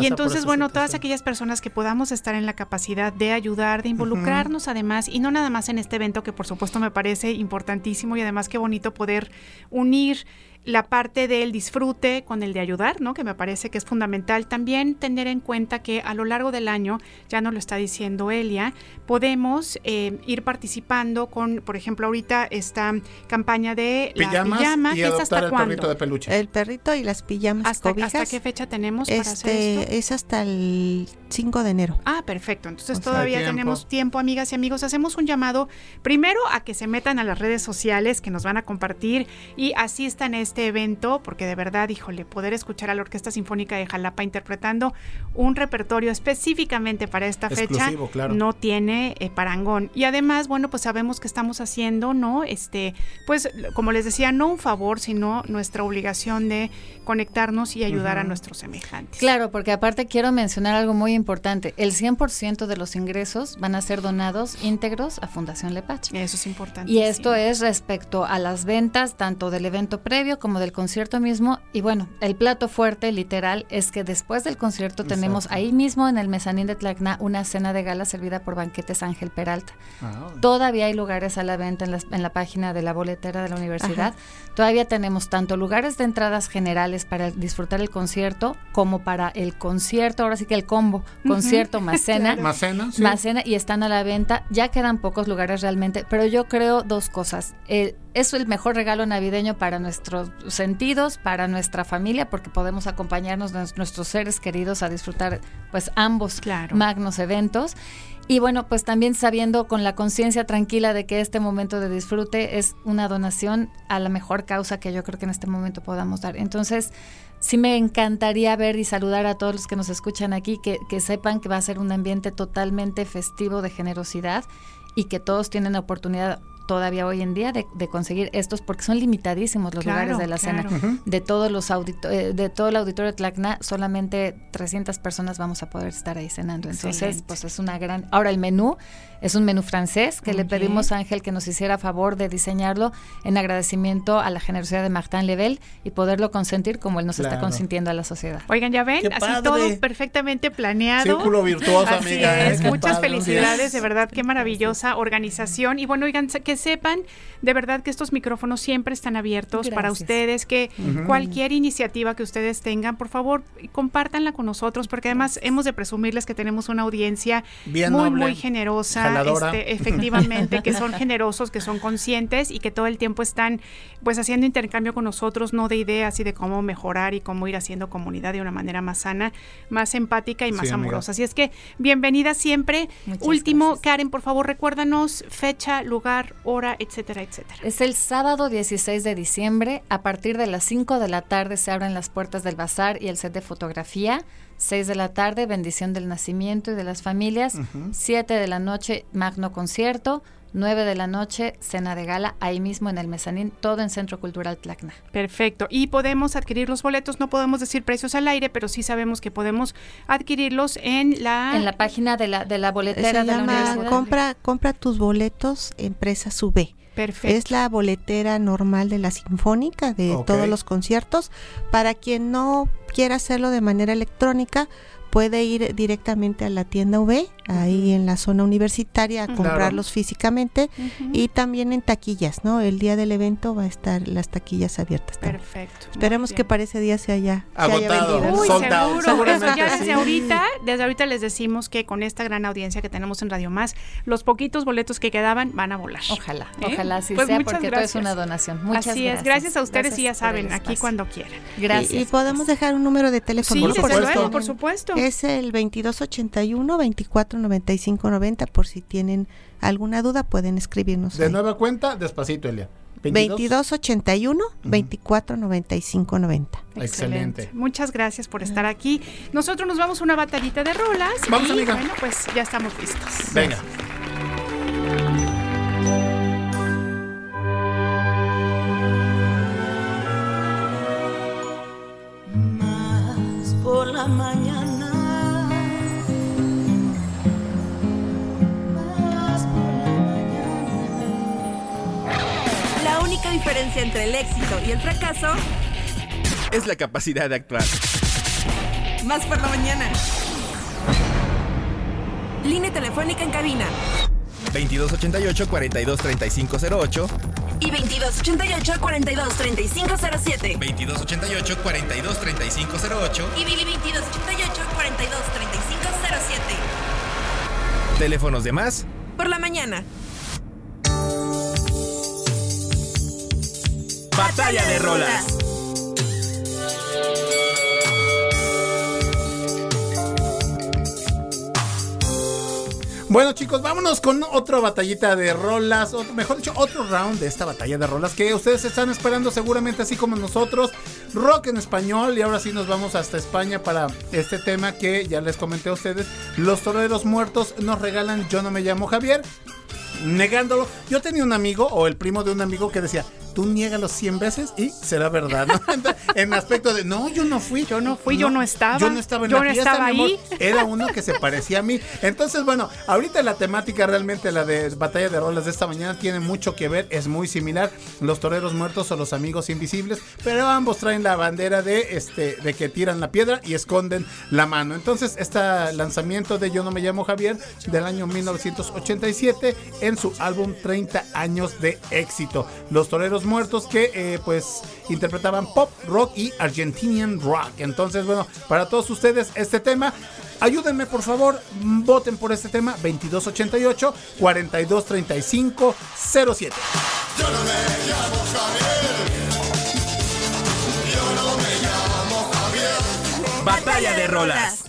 y entonces, bueno, todas aquellas personas que podamos estar en la capacidad de ayudar, de involucrarnos además, y no nada más en este evento que por supuesto me parece importantísimo y además qué bonito poder unir la parte del disfrute con el de ayudar, ¿no? Que me parece que es fundamental. También tener en cuenta que a lo largo del año, ya nos lo está diciendo Elia, podemos eh, ir participando con, por ejemplo, ahorita esta campaña de
la pijama, y
es
hasta el perrito de peluche.
El perrito y las pijamas
¿Hasta, ¿hasta qué fecha tenemos para hacer
este, esto? Es hasta el 5 de enero.
Ah, perfecto. Entonces todavía tenemos tiempo, amigas y amigos. Hacemos un llamado primero a que se metan a las redes sociales que nos van a compartir y asistan a este este evento, porque de verdad, híjole, poder escuchar a la Orquesta Sinfónica de Jalapa interpretando un repertorio específicamente para esta fecha no tiene eh, parangón. Y además, bueno, pues sabemos que estamos haciendo, ¿no? Este, pues como les decía, no un favor, sino nuestra obligación de conectarnos y ayudar a nuestros semejantes.
Claro, porque aparte quiero mencionar algo muy importante. El 100% de los ingresos van a ser donados íntegros a Fundación Lepach.
Eso es importante.
Y esto es respecto a las ventas tanto del evento previo como del concierto mismo. Y bueno, el plato fuerte literal es que después del concierto tenemos ahí mismo en el mezanín de Tlacna una cena de gala servida por Banquetes Ángel Peralta. Ah. Todavía hay lugares a la venta en, en, la página de la boletera de la universidad. Todavía tenemos tanto lugares de entradas generales para disfrutar el concierto como para el concierto, ahora sí que el combo, concierto más cena.
Más cena,
Más cena y están a la venta. Ya quedan pocos lugares realmente, pero yo creo dos cosas. es el mejor regalo navideño para nuestros sentidos, para nuestra familia, porque podemos acompañarnos de nuestros seres queridos a disfrutar pues ambos magnos eventos. Y bueno, pues también sabiendo con la conciencia tranquila de que este momento de disfrute es una donación a la mejor causa que yo creo que en este momento podamos dar. Entonces, sí me encantaría ver y saludar a todos los que nos escuchan aquí, que, que sepan que va a ser un ambiente totalmente festivo de generosidad y que todos tienen la oportunidad todavía hoy en día de, conseguir estos porque son limitadísimos los lugares de la cena. De todos los eh, de todo el auditorio de Tlacna, solamente 300 personas vamos a poder estar ahí cenando. Entonces, pues es una gran Ahora el menú es un menú francés que le pedimos a Ángel que nos hiciera favor de diseñarlo en agradecimiento a la generosidad de Martin Level y poderlo consentir como él nos está consintiendo a la sociedad.
Oigan, ya ven, así todo perfectamente planeado.
Círculo virtuoso,
así
amiga.
Es. ¿eh? Muchas felicidades, de verdad, qué maravillosa organización. Y bueno, oigan, que sepan de verdad que estos micrófonos siempre están abiertos para ustedes, que cualquier iniciativa que ustedes tengan, por favor, compártanla con nosotros, porque además hemos de presumirles que tenemos una audiencia muy, muy generosa este, efectivamente, que son generosos, que son conscientes y que todo el tiempo están pues haciendo intercambio con nosotros, no de ideas y de cómo mejorar y cómo ir haciendo comunidad de una manera más sana, más empática y más amorosa. Así es que bienvenida siempre. Último, Karen, por favor, recuérdanos fecha, lugar, hora, etcétera, etcétera.
Es el sábado 16 de diciembre, a partir de las 5 de la tarde se abren las puertas del bazar y el set de fotografía. 6 de la tarde, bendición del nacimiento y de las familias. 7 de la noche, magno concierto. 9 de la noche, cena de gala, ahí mismo en el mezanín, todo en Centro Cultural Tlacna.
Perfecto. Y podemos adquirir los boletos, no podemos decir precios al aire, pero sí sabemos que podemos adquirirlos en la...
En la página de la, de la boletera de la universidad.
Compra, compra tus boletos, empresa SUBE.
Perfecto.
Es la boletera normal de la Sinfónica, de todos los conciertos. Para quien no quiera hacerlo de manera electrónica, puede ir directamente a la tienda V, ahí en la zona universitaria, a comprarlos físicamente y también en taquillas, ¿no? El día del evento va a estar las taquillas abiertas.
Perfecto.
Esperemos que para ese día se haya,
Agotado.
Uy, seguro. ya desde ahorita, desde ahorita les decimos que con esta gran audiencia que tenemos en Radio Más, los poquitos boletos que quedaban van a volar.
Ojalá, ¿Eh? ojalá sí pues sea, porque todo es una donación. Muchas
Así
gracias.
es, gracias a ustedes y ya saben, aquí cuando quieran.
Gracias. Y, podemos dejar un número de teléfono.
Sí, por, por supuesto.
Es el 2281 24 90 por si tienen alguna duda pueden escribirnos.
De nueva cuenta, despacito, Elia.
2281 24 95 90.
Excelente.
Muchas gracias por estar aquí. Nosotros nos vamos a una batallita de rolas.
Vamos, amiga.
Bueno, pues ya estamos listos.
Venga.
Más por la mañana
única diferencia entre el éxito y el fracaso
es la capacidad de actuar.
Más por la mañana. Línea telefónica en cabina.
2288-423508
y 2288-423507.
2288-423508
y 2288-423507.
Teléfonos de más
por la mañana.
Batalla de Rolas.
Bueno chicos, vámonos con otra batallita de rolas, o mejor dicho, otro round de esta batalla de rolas que ustedes están esperando seguramente así como nosotros. Rock en español y ahora sí nos vamos hasta España para este tema que ya les comenté a ustedes. Los toreros muertos nos regalan Yo no me llamo Javier. Negándolo. Yo tenía un amigo o el primo de un amigo que decía, tú niégalo 100 veces y será verdad, ¿no? en aspecto de, no, yo no fui.
Yo no fui, yo no estaba.
Yo no estaba en
yo
la
no
fiesta,
estaba ahí.
Era uno que se parecía a mí. Entonces, bueno, ahorita la temática realmente, la de batalla de rolas de esta mañana, tiene mucho que ver, es muy similar. Los toreros muertos o los amigos invisibles, pero ambos traen la bandera de, este, de que tiran la piedra y esconden la mano. Entonces, este lanzamiento de Yo no me llamo Javier del año 1987 en su álbum 30 años de éxito. Los toreros muertos que eh, pues interpretaban pop, rock y Argentinian rock. Entonces, bueno, para todos ustedes este tema, ayúdenme por favor, voten por este tema 2288 4235 07.
Yo no me llamo Javier. Yo no me llamo Javier.
Batalla de rolas.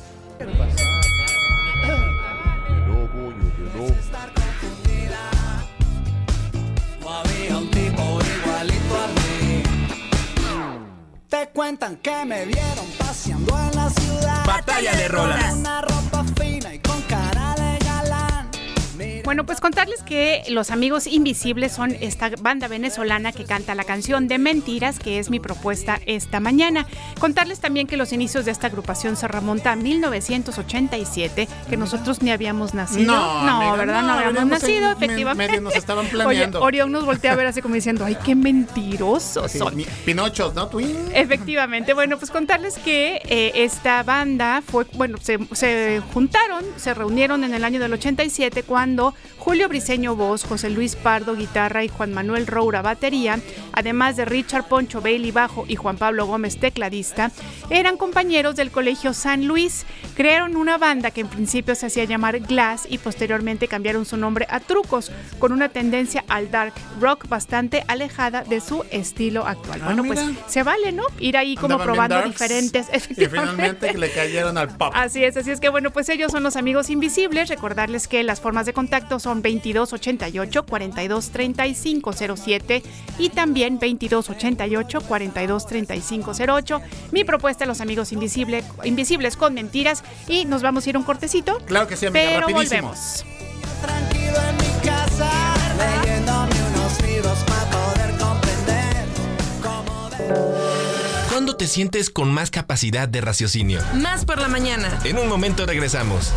Igualito a mí. Te cuentan que me vieron paseando en la ciudad.
Batalla de rolas.
Una ropa fina y
Bueno, pues contarles que Los Amigos Invisibles son esta banda venezolana que canta la canción de Mentiras, que es mi propuesta esta mañana. Contarles también que los inicios de esta agrupación se remonta a 1987, que nosotros ni habíamos nacido.
No, amiga,
¿verdad? No,
no,
habíamos nacido,
en- me-
efectivamente.
medio nos estaban
Oye,
planeando.
Orión nos voltea a ver así como diciendo, ay, qué mentirosos
Sí,
son.
mi- Pinochos, ¿no? Twin.
Efectivamente, bueno, pues contarles que eh, esta banda fue, bueno, se, se juntaron, se reunieron en el año del 87 cuando Julio Briceño voz, José Luis Pardo guitarra y Juan Manuel Roura batería, además de Richard Poncho Bailey bajo y Juan Pablo Gómez tecladista, eran compañeros del Colegio San Luis. Crearon una banda que en principio se hacía llamar Glass y posteriormente cambiaron su nombre a Trucos, con una tendencia al dark rock bastante alejada de su estilo actual.
Ah,
bueno, pues
mira.
se vale, ¿no? Ir ahí como
Andaban
probando
darks
diferentes.
Y finalmente le cayeron al pop.
Así es, así es que bueno, pues ellos son los amigos invisibles. Recordarles que las formas de contacto son 2288 423507 y también 2288 423508. Mi propuesta los amigos invisible- invisibles con mentiras y nos vamos a ir a un cortecito.
Claro que sí, amiga,
pero
rapidísimo.
volvemos.
Tranquilo en mi casa, leyéndome unos libros para poder comprender cómo
¿Cuándo te sientes con más capacidad de raciocinio?
Más por la mañana.
En un momento regresamos.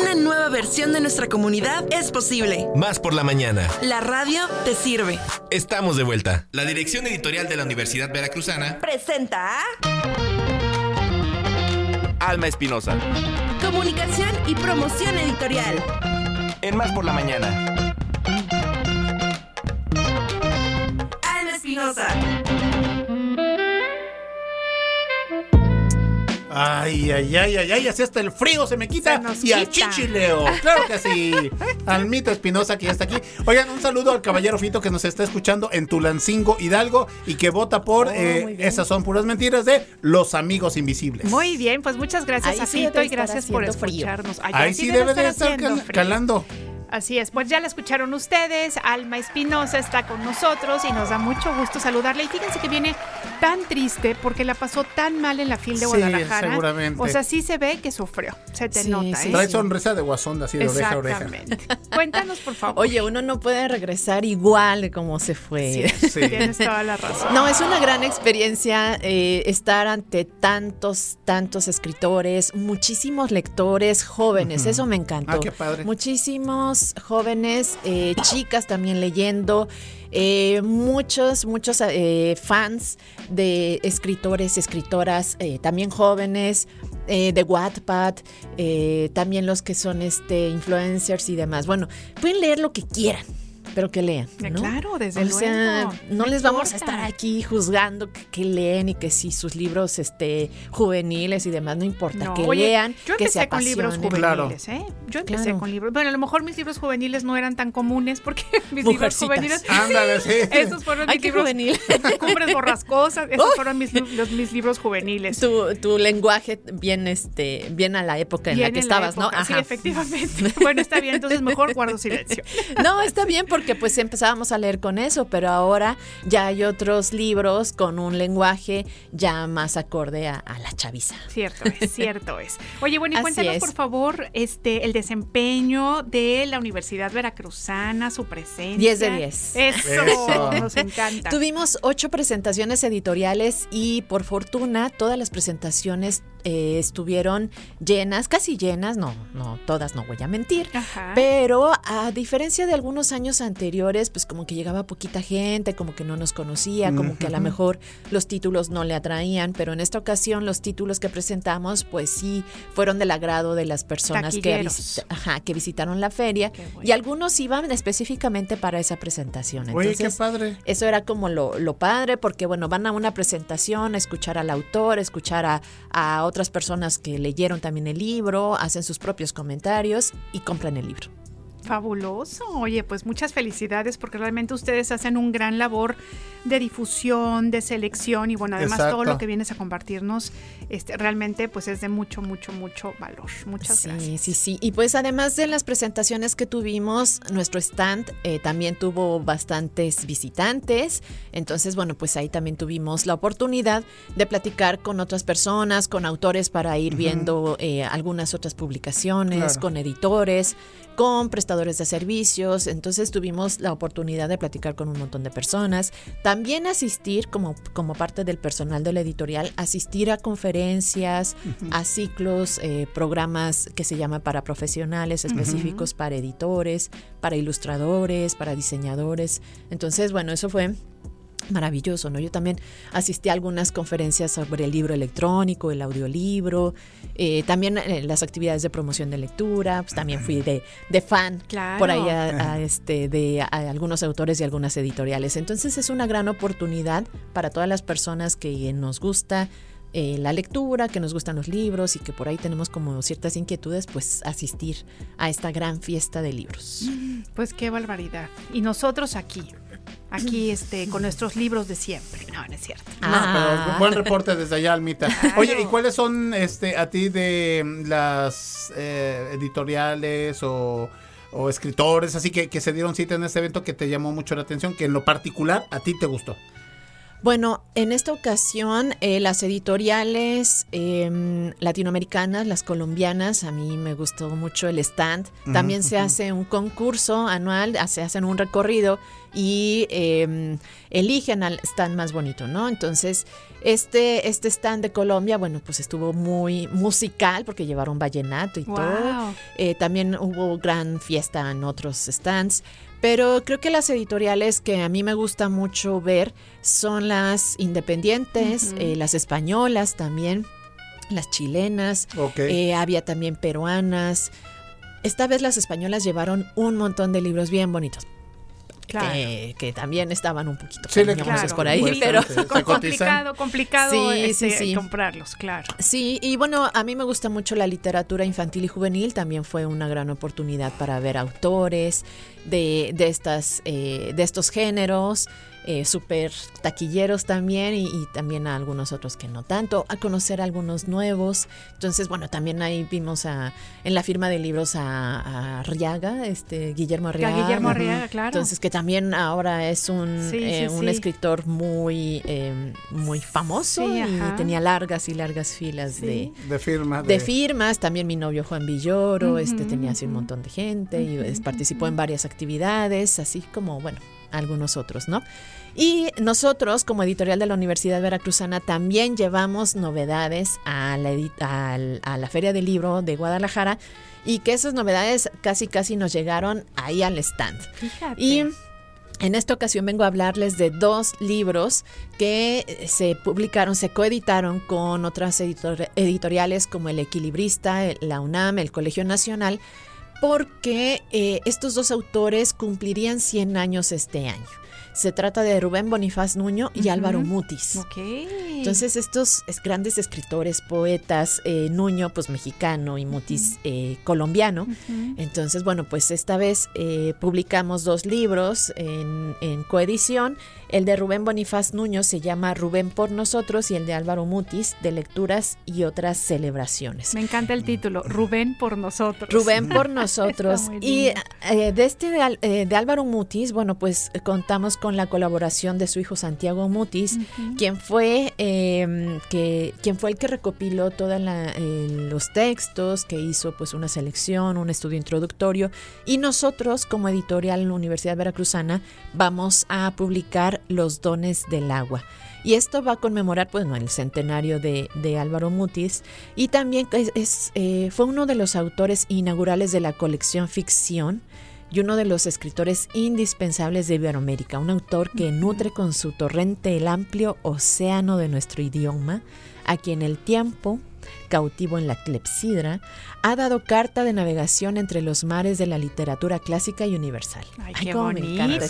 Una nueva versión de nuestra comunidad es posible.
Más por la mañana.
La radio te sirve.
Estamos de vuelta. La dirección editorial de la Universidad Veracruzana,
Presenta
Alma Espinosa.
Comunicación y promoción editorial.
En Más por la mañana.
Alma Espinosa.
Ay, ay, ay, ay, ay, así hasta el frío se me quita.
Se nos
y al chichileo. Claro que sí. Almita Espinosa que ya está aquí. Oigan, un saludo al caballero Fito que nos está escuchando en Tulancingo Hidalgo y que vota por eh,
Oh, bien.
esas son puras mentiras de Los Amigos Invisibles.
Muy bien, pues muchas gracias
Ahí
a
sí
Fito y gracias por escucharnos. Ay,
Ahí sí debe de estar
haciendo
cal-
frío.
calando.
Así es, pues ya la escucharon ustedes, Alma Espinosa está con nosotros y nos da mucho gusto saludarla. Y fíjense que viene tan triste porque la pasó tan mal en la fil de
Sí,
Guadalajara.
seguramente.
O sea, sí se ve que sufrió, se te
Sí,
nota.
sí,
¿eh?
Trae sonrisa de guasón así de oreja a oreja.
Exactamente. Cuéntanos, por favor.
Oye, uno no puede regresar igual de como se fue.
Sí,
Sí.
tienes toda la razón.
No, es una gran experiencia eh, estar ante tantos, tantos escritores, muchísimos lectores jóvenes, eso me encantó.
Ah, qué padre.
Muchísimos jóvenes, eh, chicas también leyendo, eh, muchos, muchos eh, fans de escritores, escritoras, eh, también jóvenes, eh, de Wattpad, eh, también los que son este, influencers y demás. Bueno, pueden leer lo que quieran. pero que lean.
Eh,
¿no?
Claro, desde
o
luego.
sea, no, les vamos a estar aquí juzgando que, que leen y que si sus libros este, juveniles y demás, no importa,
No,
que
oye,
lean,
Yo
que se
con libros juveniles, ¿eh? Yo empecé
Claro.
con libros. Bueno, a lo mejor mis libros juveniles no eran tan comunes porque mis libros juveniles.
Ándale, sí.
Esos fueron
Ay,
mis
qué
libros.
juvenil.
Cumbres borrascosas. Esos
Uy.
fueron mis, los, mis libros juveniles.
Tu, tu lenguaje bien, este, bien a la época en la que
en
estabas, ¿no?
época, Sí, efectivamente. Bueno, está bien, entonces mejor guardo silencio.
No, está bien porque pues empezábamos a leer con eso, pero ahora ya hay otros libros con un lenguaje ya más acorde a, a la chaviza.
Cierto es, cierto es. Oye, bueno, y cuéntanos por favor este el desempeño de la Universidad Veracruzana, su presencia.
10 de 10.
Eso,
Eso.
nos encanta.
Tuvimos ocho presentaciones editoriales y por fortuna todas las presentaciones eh, estuvieron llenas, casi llenas, no, no, todas no voy a mentir,
Ajá.
pero a diferencia de algunos años anteriores, pues como que llegaba poquita gente, como que no nos conocía, como que a lo mejor los títulos no le atraían, pero en esta ocasión los títulos que presentamos, pues sí, fueron del agrado de las personas que,
Taquilleros.
visit- ajá, que visitaron la feria
bueno.
y algunos iban específicamente para esa presentación.
Oye, qué
Entonces,
padre.
eso era como lo, lo padre, porque bueno, van a una presentación, a escuchar al autor, a escuchar a, a otras personas que leyeron también el libro, hacen sus propios comentarios y compran el libro.
Fabuloso. Oye, pues muchas felicidades porque realmente ustedes hacen un gran labor de difusión, de selección y bueno, además todo lo que vienes a compartirnos este realmente pues es de mucho mucho mucho valor. Muchas
sí,
gracias.
sí, sí. Y pues además de las presentaciones que tuvimos, nuestro stand eh, también tuvo bastantes visitantes. Entonces, bueno, pues ahí también tuvimos la oportunidad de platicar con otras personas, con autores para ir viendo eh, algunas otras publicaciones,
Claro.
con editores, con prestadores de servicios. Entonces tuvimos la oportunidad de platicar con un montón de personas. También asistir como, como parte del personal de la editorial, asistir a conferencias, a ciclos, eh, programas que se llaman para profesionales específicos, para editores, para ilustradores, para diseñadores. Entonces, bueno, eso fue maravilloso, ¿no? Yo también asistí a algunas conferencias sobre el libro electrónico, el audiolibro, eh, también eh, las actividades de promoción de lectura, pues también fui de, de fan
Claro.
por ahí a, a, este, de a algunos autores y algunas editoriales. Entonces es una gran oportunidad para todas las personas que nos gusta eh, la lectura, que nos gustan los libros y que por ahí tenemos como ciertas inquietudes, pues asistir a esta gran fiesta de libros.
Pues qué barbaridad. Y nosotros aquí, aquí este con nuestros libros de siempre. No, no es cierto.
No, pero buen reporte desde allá, Almita. Oye, ¿y cuáles son este a ti de las eh, editoriales o, o escritores así que, que se dieron cita en este evento que te llamó mucho la atención, que en lo particular a ti te gustó?
Bueno, en esta ocasión eh, las editoriales em, latinoamericanas, las colombianas, a mí me gustó mucho el stand. También se hace un concurso anual, se hacen un recorrido y em, eligen al stand más bonito, ¿no? Entonces, este, este stand de Colombia, bueno, pues estuvo muy musical porque llevaron vallenato y
Wow.
todo. Eh, también hubo gran fiesta en otros stands. Pero creo que las editoriales que a mí me gusta mucho ver son las independientes, eh, las españolas también, las chilenas,
Ok.
eh, había también peruanas. Esta vez las españolas llevaron un montón de libros bien bonitos.
Claro.
Que, que también estaban un poquito
Sí,
Claro,
por ahí, pero
complicado, complicado
Sí,
este,
sí, sí.
comprarlos, claro.
Sí, y bueno, a mí me gusta mucho la literatura infantil y juvenil, también fue una gran oportunidad para ver autores de, de, estas, eh, de estos géneros, eh, súper taquilleros también y, y también a algunos otros que no tanto, a conocer algunos nuevos. Entonces, bueno, también ahí vimos a, en la firma de libros a, a Arriaga, este, Guillermo Arriaga.
Guillermo Arriaga, claro.
Entonces, que también ahora es un,
Sí,
eh,
sí,
un
sí.
escritor muy, eh, muy famoso
Sí,
y
ajá.
tenía largas y largas filas de,
De firma.
de firmas, también mi novio Juan Villoro, este tenía así un montón de gente y es- participó en varias actividades, así como, bueno, algunos otros, ¿no? Y nosotros, como editorial de la Universidad Veracruzana, también llevamos novedades a la, a la Feria del Libro de Guadalajara y que esas novedades casi, casi nos llegaron ahí al stand.
Fíjate.
Y en esta ocasión vengo a hablarles de dos libros que se publicaron, se coeditaron con otras editor- editoriales como El Equilibrista, la UNAM, el Colegio Nacional, porque eh, estos dos autores cumplirían 100 años este año. Se trata de Rubén Bonifaz Nuño y Álvaro Mutis.
Ok.
Entonces estos es- grandes escritores, poetas, eh, Nuño pues mexicano y Mutis eh, colombiano. Entonces bueno pues esta vez eh, publicamos dos libros en, en coedición. El de Rubén Bonifaz Nuño se llama Rubén por nosotros y el de Álvaro Mutis de lecturas y otras celebraciones.
Me encanta el título, Rubén por nosotros.
Rubén por nosotros. Y eh, de este de, eh, de Álvaro Mutis, bueno, pues contamos con la colaboración de su hijo Santiago Mutis, quien fue eh, que quien fue el que recopiló todos los textos, que hizo pues una selección, un estudio introductorio, y nosotros como editorial Universidad Veracruzana vamos a publicar Los dones del agua. Y esto va a conmemorar, pues, no, el centenario de, de Álvaro Mutis. Y también es, es, eh, fue uno de los autores inaugurales de la colección Ficción y uno de los escritores indispensables de Iberoamérica. Un autor que nutre con su torrente el amplio océano de nuestro idioma, a quien el tiempo, cautivo en la clepsidra, ha dado carta de navegación entre los mares de la literatura clásica y universal.
Ay,
Ay,
qué
me
bonito,
ese-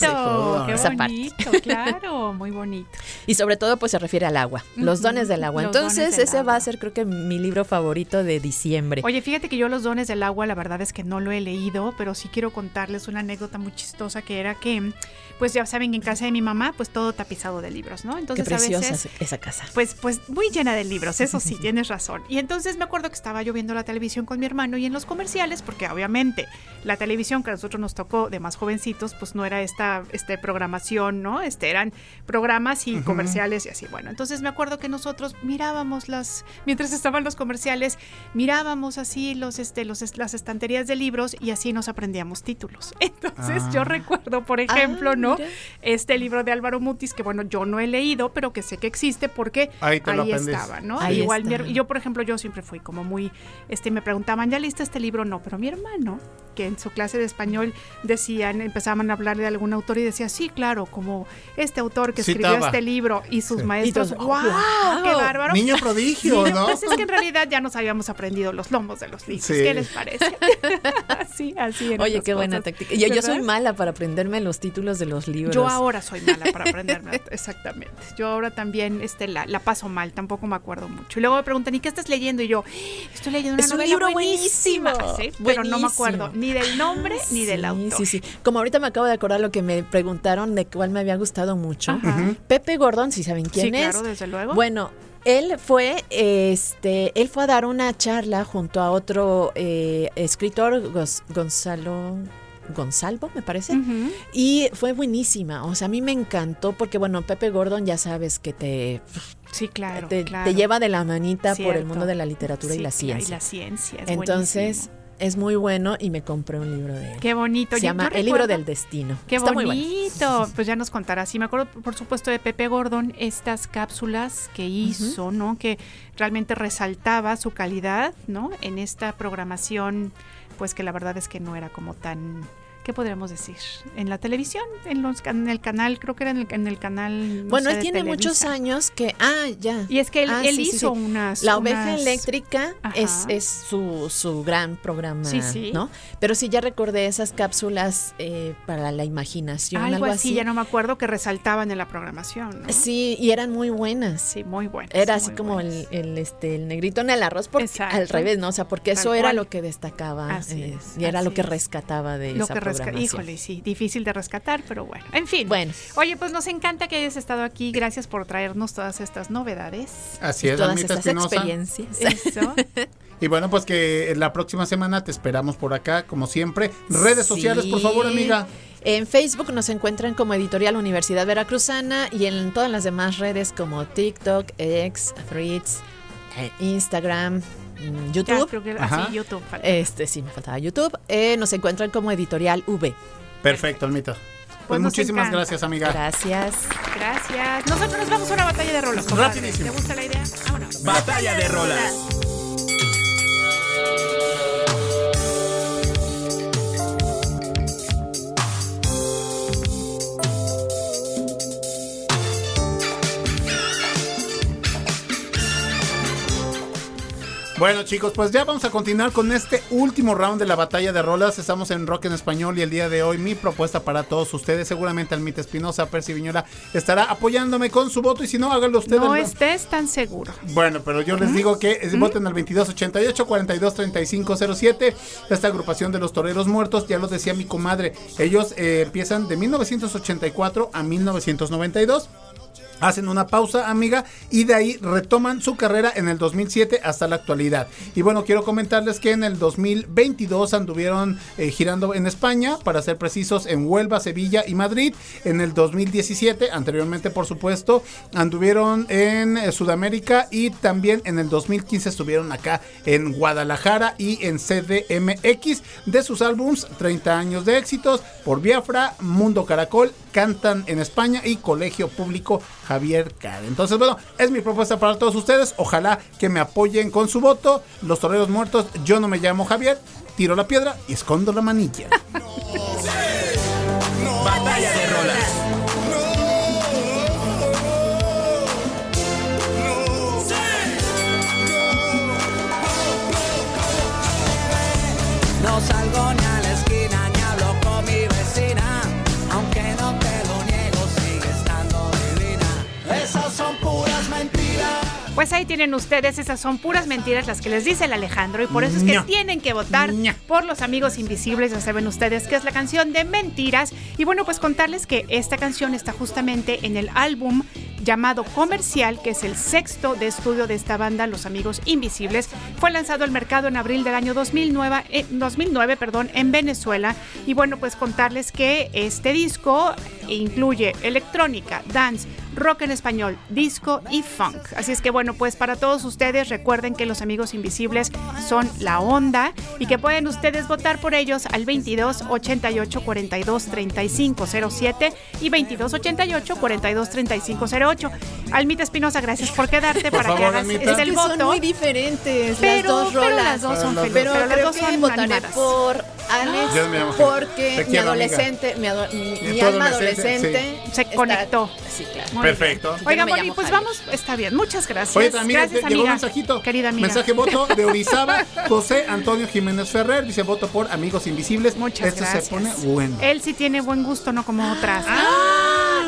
qué
esa parte.
bonito, claro, muy bonito.
Y sobre todo, pues se refiere al agua, los dones del agua.
los
Entonces,
del
ese va a ser, creo que, mi libro favorito de diciembre.
Oye, fíjate que yo los dones del agua, la verdad es que no lo he leído, pero sí quiero contarles una anécdota muy chistosa que era que, pues ya saben que en casa de mi mamá, pues todo tapizado de libros, ¿no?
Qué
Entonces
preciosa
a veces,
esa casa.
pues, pues muy llena de libros, eso sí, tienes razón. Y entonces me acuerdo que estaba yo viendo la televisión con mi hermano y en los comerciales, porque obviamente la televisión que a nosotros nos tocó de más jovencitos, pues no era esta este, programación, ¿no? Este eran programas y comerciales y así. Bueno, entonces me acuerdo que nosotros mirábamos las, mientras estaban los comerciales, mirábamos así los, este, los, las estanterías de libros y así nos aprendíamos títulos. Entonces yo
Ah.
recuerdo, por ejemplo, ¿no?
mira.
Este libro de Álvaro Mutis, que bueno, yo no he leído, pero que sé que existe porque
Ahí aprendiste.
estaba, ¿no?
Ahí
Igual
está.
yo, por ejemplo, yo siempre fui como muy, este, me preguntaban, ¿ya leíste este libro? No, pero mi hermano, que en su clase de español decían, empezaban a hablar de algún autor y decía, sí, claro, como este autor que escribió
Citaba.
este libro y sus
Sí.
maestros,
Y todos,
¡wow!
¡wow!
¡Qué bárbaro!
Niño prodigio,
Niño-
¿no?
Pues es que en realidad ya nos habíamos aprendido los lomos de los libros.
Sí.
¿Qué les parece? así, así
Oye, qué buena táctica. Yo, yo soy mala para aprenderme los títulos de los libros.
Yo ahora soy mala para aprenderme, exactamente. Yo ahora también este, la, la paso mal, tampoco me acuerdo mucho. Y luego me preguntan, ¿y qué estás leyendo? Y yo, estoy leyendo una
Es un
novela
libro
buenísima.
buenísimo,
Sí, pero no me acuerdo ni del nombre ni del autor.
Sí, sí. Como ahorita me acabo de acordar lo que me preguntaron de cuál me había gustado mucho.
Ajá.
Pepe Gordon, si saben quién
Sí,
es.
claro, desde luego.
Bueno, él fue, este, él fue a dar una charla junto a otro eh, escritor, Gonzalo. Gonzalvo, me parece. Y fue buenísima. O sea, a mí me encantó porque, bueno, Pepe Gordon ya sabes que te,
Sí, claro.
te,
claro.
te lleva de la manita por el mundo de la literatura y la ciencia.
Y la ciencia. es
Entonces,
buenísimo.
Es muy bueno y me compré un libro de él.
Qué bonito.
Se
Yo-
llama
yo
El libro del destino.
Qué
Está muy bueno.
bonito. Pues ya nos contará. Sí, me acuerdo, por supuesto, de Pepe Gordon, estas cápsulas que hizo, ¿no? Que realmente resaltaba su calidad, ¿no? En esta programación, pues que la verdad es que no era como tan. ¿Qué podríamos decir? En la televisión, en, los, en el canal, creo que era en el, en el canal. no
Bueno,
sé,
él tiene muchos años que. Ah, ya.
Y es que él,
Ah,
él
sí, sí,
hizo
sí.
unas.
La oveja
unas-
eléctrica es,
Ajá.
es su, su gran programa,
Sí, sí.
¿no? Pero sí ya recordé esas cápsulas eh, para la imaginación,
Algo,
algo,
así, ya no me acuerdo, que resaltaban en la programación, ¿no?
Sí, y eran muy buenas.
Sí, muy buenas.
Era así como el, el, este, el negrito en el arroz, porque,
Exacto.
al revés, ¿no? O sea, porque
Tal
eso era lo que destacaba
Así
eh,
es,
y era lo que
es.
rescataba de
Lo
esa
que
programación.
Híjole, sí, difícil de rescatar, pero bueno. En fin.
Bueno.
Oye, pues nos encanta que hayas estado aquí. Gracias por traernos todas estas novedades.
Así
Y
es,
todas
Almita
esas
Espinosa.
experiencias.
Eso.
Y bueno, pues que la próxima semana te esperamos por acá, como siempre. Redes sociales, por favor,
Sí.
amiga.
En Facebook nos encuentran como Editorial Universidad Veracruzana y en todas las demás redes como TikTok, X, Threads, eh, Instagram, mm,
Ya,
YouTube.
creo que-
Ajá.
así, YouTube. falta.
Este sí me faltaba YouTube. Eh, nos encuentran como Editorial V.
Perfecto, Almita. Pues,
Pues
muchísimas
encanta.
gracias, amiga.
Gracias.
Gracias. Nosotros nos vamos a una batalla de rolas.
Rapidísimo.
¿Te gusta la idea? Vámonos.
Batalla de rolas.
Bueno chicos, pues ya vamos a continuar con este último round de la batalla de rolas. Estamos en Rock en Español y el día de hoy mi propuesta para todos ustedes, seguramente Almita Espinosa, Percy Viñola, estará apoyándome con su voto y si no, háganlo ustedes.
No estés tan seguro.
Bueno, pero yo les digo que eh, voten al 2288 423507 Esta agrupación de los toreros muertos, ya lo decía mi comadre, ellos eh, empiezan de 1984 a 1992. Hacen una pausa, amiga, y de ahí retoman su carrera en el 2007 hasta la actualidad. Y bueno, quiero comentarles que en el 2022 anduvieron eh, girando en España, para ser precisos, en Huelva, Sevilla y Madrid. En el 2017, anteriormente por supuesto, anduvieron en eh, Sudamérica y también en el 2015 estuvieron acá en Guadalajara y en CDMX de sus álbums 30 años de éxitos por Biafra, Mundo Caracol, Cantan en España y Colegio Público Javier Cade. Entonces, bueno, es mi propuesta para todos ustedes. Ojalá que me apoyen con su voto. Los toreros muertos, yo no me llamo Javier, tiro la piedra y escondo la manilla.
Batalla de rolas.
Pues ahí tienen ustedes, esas son puras mentiras las que les dice el Alejandro y por eso es que tienen que votar por los amigos invisibles, ya saben ustedes que es la canción de mentiras y bueno pues contarles que esta canción está justamente en el álbum llamado Comercial, que es el sexto de estudio de esta banda, Los Amigos Invisibles. Fue lanzado al mercado en abril del año 2009, eh, 2009 perdón, en Venezuela. Y bueno, pues contarles que este disco incluye electrónica, dance, rock en español, disco y funk. Así es que bueno, pues para todos ustedes recuerden que Los Amigos Invisibles son la onda y que pueden ustedes votar por ellos al 22 88 42 35 07 y 22 88 42 35 08. Almita Espinosa, gracias por quedarte
Por
para que
favor,
hagas
Almita.
este el
que son
voto.
muy diferentes
Pero-
las dos
pero las dos son felices,
Pero
pero las
creo
dos
que
son
votaré
animadas.
por Alex
Yo me
porque
Te
mi
quiero, amiga.
adolescente, mi, ado- mi-
Y
mi
tu
alma
adolescente,
adolescente
Se
está-
conectó.
Sí, claro.
Muy
Perfecto.
bien. Oigan,
llamo
pues
Javier.
vamos, está bien, muchas gracias.
Oye, también
gracias,
llegó un
amiga.
mensajito.
Querida amiga.
Mensaje voto de Orizaba, José Antonio Jiménez Ferrer. Dice voto por Amigos Invisibles.
Muchas
Este
gracias.
se pone bueno.
Él sí tiene buen gusto, no como otras.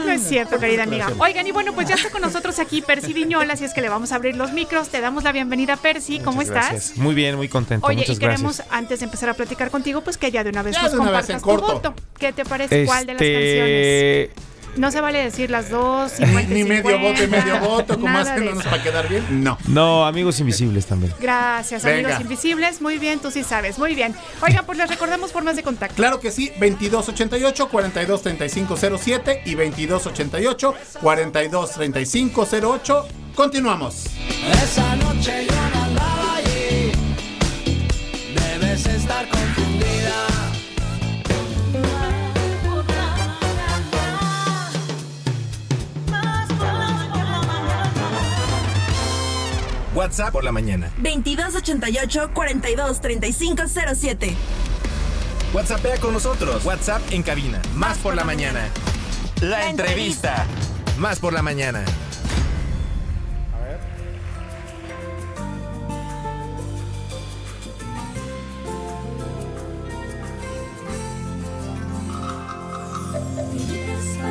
No es cierto, querida amiga. Oigan, y bueno, pues ya está con nosotros aquí Percy Viñola, así es que le vamos a abrir los micros. Te damos la bienvenida, Percy. ¿Cómo
Muchas
estás?
gracias. Muy bien, muy contento.
Oye,
Muchas
y queremos,
gracias.
antes de empezar a platicar contigo, pues que ya de una vez
Ya
nos
de una vez
compartas tu
corto.
voto. ¿Qué te parece? ¿Cuál de las canciones? No se vale decir las dos, 50
Ni medio
50,
voto y medio voto, como haciéndonos
eso.
para quedar bien. No.
No, amigos invisibles también.
Gracias,
Venga.
amigos invisibles. Muy bien, tú sí sabes. Muy bien. Oigan, pues les recordamos formas de contacto.
Claro que sí, 2288 423507 y 2288 423508. Continuamos.
Esa noche yo no andaba allí. Debes estar confundida.
WhatsApp por la mañana.
2288 42 35 07.
WhatsAppea con nosotros. WhatsApp en cabina. Más por la mañana. La entrevista. Más por la mañana.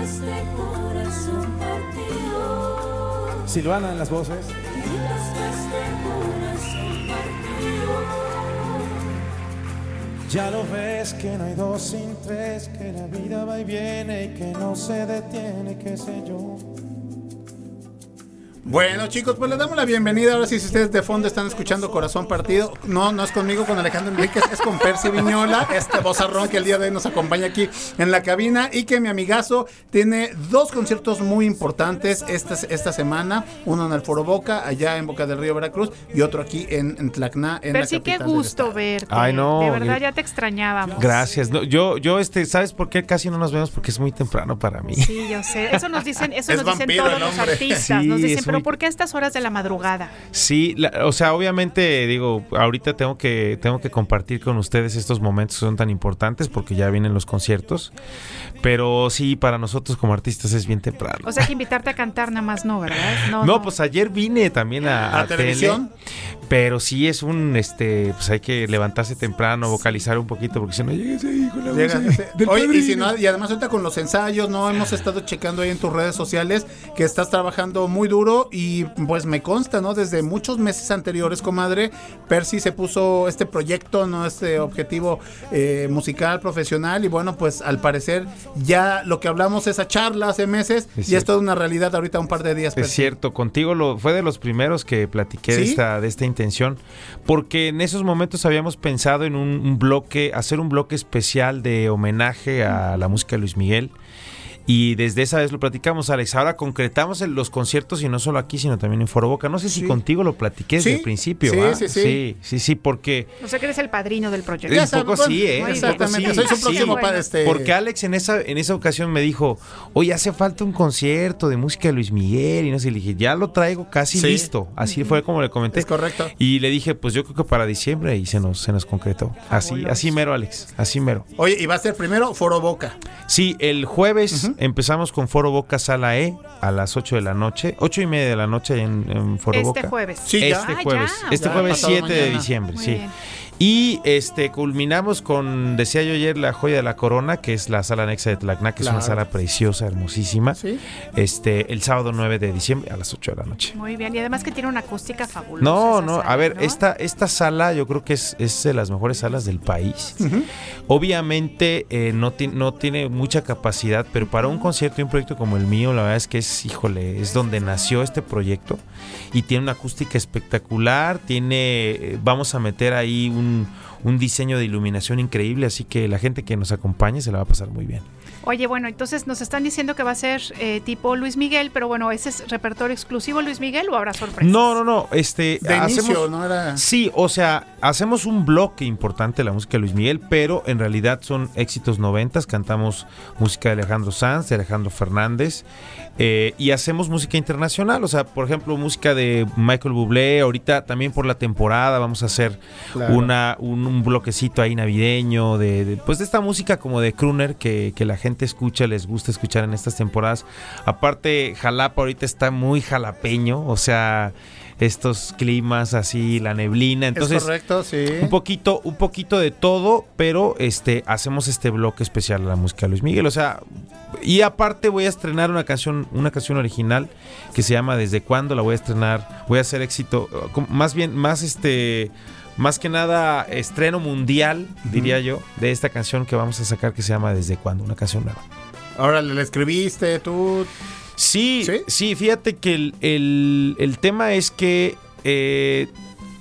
Este corazón partido.
Silvana en las voces. Ya lo ves que no hay dos sin tres, que la vida va y viene y que no se detiene, qué sé yo.
Bueno, chicos, pues les damos la bienvenida. Ahora sí, si ustedes de fondo están escuchando Corazón Partido, no, no es conmigo, con Alejandro Enríquez, es con Percy Viñola, este vozarrón que el día de hoy nos acompaña aquí en la cabina y que mi amigazo tiene dos conciertos muy importantes esta, esta semana. Uno en el Foro Boca, allá en Boca del Río, Veracruz, y otro aquí en, en Tlacná, en
Percy,
la
qué gusto verte.
Ay, no,
De verdad, ya te extrañábamos.
Gracias. No, yo, yo, este, ¿sabes por qué casi no nos vemos? Porque es muy temprano para mí.
Sí, yo sé. Eso nos dicen, eso
Es
nos dicen todos los artistas. nos
Sí,
dicen,
es
pero Pero ¿por qué a estas horas de la madrugada?
Sí, la- o sea, obviamente digo, ahorita tengo que tengo que compartir con ustedes estos momentos que son tan importantes porque ya vienen los conciertos, pero sí para nosotros como artistas es bien temprano.
O sea que invitarte a cantar nada más no, ¿verdad?
No, pues ayer vine también a,
¿A televisión?
tele, pero sí es un, este, pues hay que levantarse temprano, vocalizar un poquito porque si no llegues ahí con la voz
Llega-
ahí del
Oye, y, si no, y además ahorita con los ensayos, ¿no? Hemos estado checando ahí en tus redes sociales que estás trabajando muy duro y pues me consta, ¿no? Desde muchos meses anteriores, comadre, Percy se puso este proyecto, ¿no? Este objetivo eh, musical, profesional y bueno, pues al parecer ya lo que hablamos esa charla hace meses
Es
y es toda una realidad ahorita un par de días.
Es
Percy.
cierto, contigo lo, fue de los primeros que platiqué de, esta, de esta intención, porque en esos momentos habíamos pensado en un, un bloque, hacer un bloque especial de homenaje a la música de Luis Miguel. Y desde esa vez lo platicamos, Alex. Ahora concretamos en los conciertos y no solo aquí, sino también en Foro Boca. No sé si contigo lo platiqué desde
Sí,
el principio.
sí, sí, sí.
sí, sí, sí, porque
O sea que eres el padrino del proyecto.
un poco sí, ¿eh?
Exactamente, soy su próximo
Bueno.
padre, este-
Porque Alex en esa, en esa ocasión me dijo, oye, hace falta un concierto de música de Luis Miguel. Y no sé, le dije, ya lo traigo casi
Sí.
listo. Así fue como le comenté.
Es correcto.
Y le dije, pues yo creo que para diciembre y se nos, se nos concretó. Así, así mero, Alex. Así mero.
Oye, y va a ser primero Foro Boca.
Sí, el jueves empezamos con Foro Boca Sala E a las 8 de la noche, 8 y media de la noche en, en Foro
Este
Boca.
jueves.
Sí, ya.
Este
Ah,
jueves,
ya.
este
Ya,
jueves
pasado
7 de
mañana.
diciembre,
Muy
sí.
bien.
Y este culminamos con, decía yo ayer, la joya de la corona, que es la sala anexa de Tlacna, que es una sala preciosa, hermosísima.
Sí.
Este, el sábado 9 de diciembre a las 8 de la noche.
Muy bien. Y además que tiene una acústica fabulosa.
No, no,
sala,
a ver,
¿no?
esta, esta sala yo creo que es, es de las mejores salas del país. Obviamente eh, no, ti- no tiene mucha capacidad, pero para un concierto y un proyecto como el mío, la verdad es que es, híjole, es donde nació este proyecto y tiene una acústica espectacular, tiene, eh, vamos a meter ahí un, un diseño de iluminación increíble, así que la gente que nos acompañe se la va a pasar muy bien.
Oye, bueno, entonces nos están diciendo que va a ser eh, tipo Luis Miguel, pero bueno, ¿ese es repertorio exclusivo Luis Miguel o habrá sorpresas?
No, no, no, este
De
hacemos
inicio, ¿no? Era...
Sí, o sea, hacemos un bloque importante de la música de Luis Miguel, pero en realidad son éxitos noventas, cantamos música de Alejandro Sanz, de Alejandro Fernández, eh, y hacemos música internacional, o sea, por ejemplo, música de Michael Bublé, ahorita también por la temporada vamos a hacer
Claro.
una, un, un bloquecito ahí navideño, de, de- pues de esta música como de crooner que, que la gente escucha, les gusta escuchar en estas temporadas. Aparte, Jalapa ahorita está muy jalapeño, o sea, estos climas así, la neblina, entonces
es correcto, sí.
un poquito, un poquito de todo, pero este hacemos este bloque especial a la música de Luis Miguel, o sea, y aparte voy a estrenar una canción, una canción original que se llama Desde cuándo la voy a estrenar, voy a hacer éxito, más bien, más este, más que nada estreno mundial, diría yo, de esta canción que vamos a sacar que se llama Desde cuándo, una canción nueva.
Ahora le escribiste, tú.
Sí,
¿Sí?
sí, fíjate que el, el- el tema es que eh,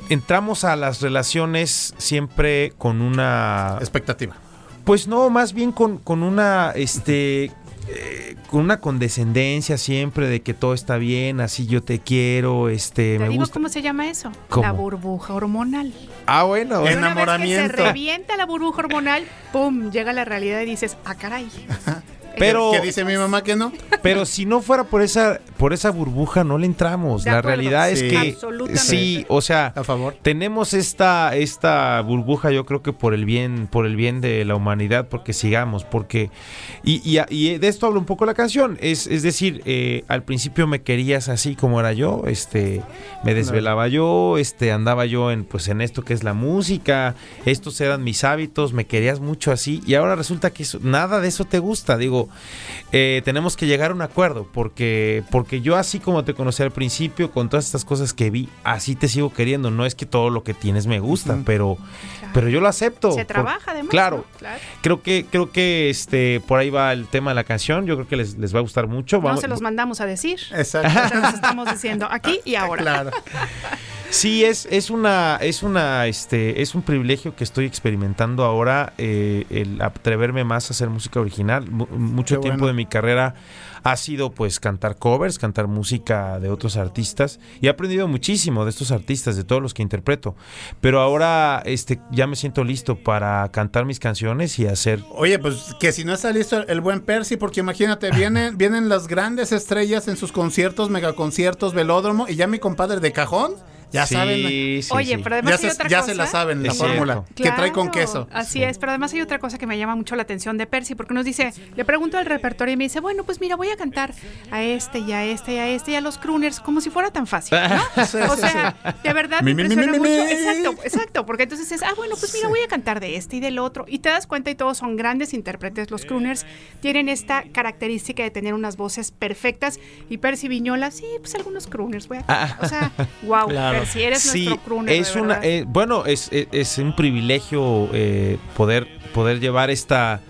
entramos a las relaciones siempre con una...
Expectativa.
Pues no, más bien con, con una, este, eh, con una condescendencia siempre de que todo está bien, así yo te quiero, este,
¿Te
me
digo
gusta.
cómo se llama eso?
¿Cómo?
La burbuja hormonal.
Ah, bueno.
Una vez
Enamoramiento.
que se revienta la burbuja hormonal, ¡pum! Llega la realidad y dices, ¡ah, caray!
Pero,
¿Qué dice mi mamá que no?
pero si no fuera por esa, por esa burbuja, no le entramos.
De
la
acuerdo.
realidad es
Sí.
que
Absolutamente.
sí, o sea,
A favor.
tenemos esta, esta burbuja, yo creo que por el bien, por el bien de la humanidad, porque sigamos, porque y, y- y de esto habla un poco la canción. Es, es decir, eh, al principio me querías así como era yo, este, me desvelaba yo, este, andaba yo en, pues, en esto que es la música, estos eran mis hábitos, me querías mucho así, y ahora resulta que eso- nada de eso te gusta. Digo, eh, tenemos que llegar a un acuerdo, porque, porque yo así como te conocí al principio, con todas estas cosas que vi, así te sigo queriendo. No es que todo lo que tienes me gusta, pero, pero yo lo acepto.
Se
por-
trabaja además.
Claro.
¿no? Claro.
Creo que, creo que este, por ahí va el tema de la canción. Yo creo que les, les va a gustar mucho.
No
Vamos-
se los mandamos a decir.
Exacto.
Nos estamos diciendo aquí y ahora.
Claro.
Sí, es, es una, es una, este, es un privilegio que estoy experimentando ahora, eh, el atreverme más a hacer música original. Mu- mucho
Qué
tiempo
bueno.
de mi carrera ha sido pues cantar covers, cantar música de otros artistas y he aprendido muchísimo de estos artistas, de todos los que interpreto. Pero ahora este ya me siento listo para cantar mis canciones y hacer
Oye, pues que si no está listo el buen Percy, porque imagínate, vienen, vienen las grandes estrellas en sus conciertos, megaconciertos, velódromo, y ya mi compadre de cajón, ya
Sí,
saben.
sí,
Oye,
sí.
pero además
ya
hay
se,
otra
ya
cosa.
se la saben, la
Es
fórmula.
cierto.
Que trae con queso.
Así es, pero además hay otra cosa que me llama mucho la atención de Percy, porque nos dice, le pregunto al repertorio y me dice, bueno, pues mira, voy a cantar a este y a este y a este y a los crooners como si fuera tan fácil, ¿no? O sea, de verdad me
Mi, mi, mi,
impresiona
mi, mi,
mucho. Exacto, exacto, porque entonces es, ah, bueno, pues mira, voy a cantar de este y del otro. Y te das cuenta y todos son grandes intérpretes. Los crooners tienen esta característica de tener unas voces perfectas y Percy Viñola, sí, pues algunos crooners voy a cantar. O sea, wow,
Claro.
Percy, eres
Sí,
nuestro crooner.
es
de
una, eh, bueno, es, es- es un privilegio eh, poder, poder llevar esta,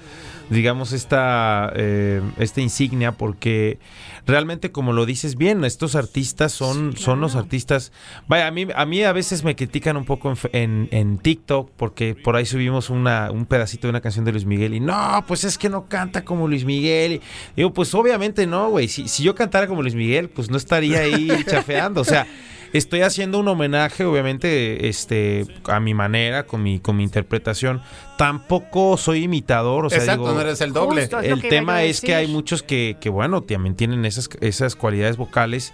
digamos, esta, eh, esta insignia, porque realmente, como lo dices bien, estos artistas son, son los artistas. Vaya, a mí, a mí a veces me critican un poco en, en, en TikTok, porque por ahí subimos una, un pedacito de una canción de Luis Miguel y no, pues es que no canta como Luis Miguel. Y digo, pues obviamente no, güey. Si, si yo cantara como Luis Miguel, pues no estaría ahí chafeando. O sea, estoy haciendo un homenaje, obviamente, este, a mi manera, con mi, con mi interpretación. Tampoco soy imitador, o sea,
Exacto,
digo,
no eres el doble.
Justo,
el tema es que hay muchos que, que, bueno, también tienen esas, esas cualidades vocales.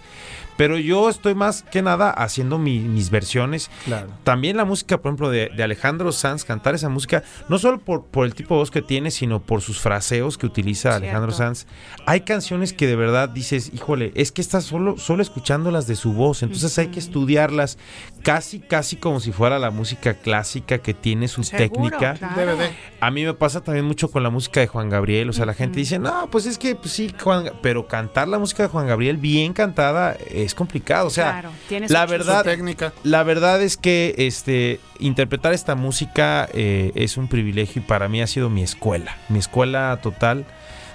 Pero yo estoy más que nada haciendo mi- mis versiones.
Claro.
También la música, por ejemplo, de, de Alejandro Sanz, cantar esa música, no solo por, por el tipo de voz que tiene, sino por sus fraseos que utiliza Alejandro Sanz. Hay canciones que de verdad dices, híjole, es que estás solo, solo escuchándolas de su voz, entonces hay que estudiarlas casi, casi como si fuera la música clásica que tiene su
Seguro,
técnica.
claro.
A mí me pasa también mucho con la música de Juan Gabriel. O sea, la gente dice, no, pues es que pues sí, Juan. Pero cantar la música de Juan Gabriel bien cantada es complicado. O sea,
Claro, tiene su
la verdad,
Su técnica.
la verdad es que este interpretar esta música eh, es un privilegio y para mí ha sido mi escuela, mi escuela total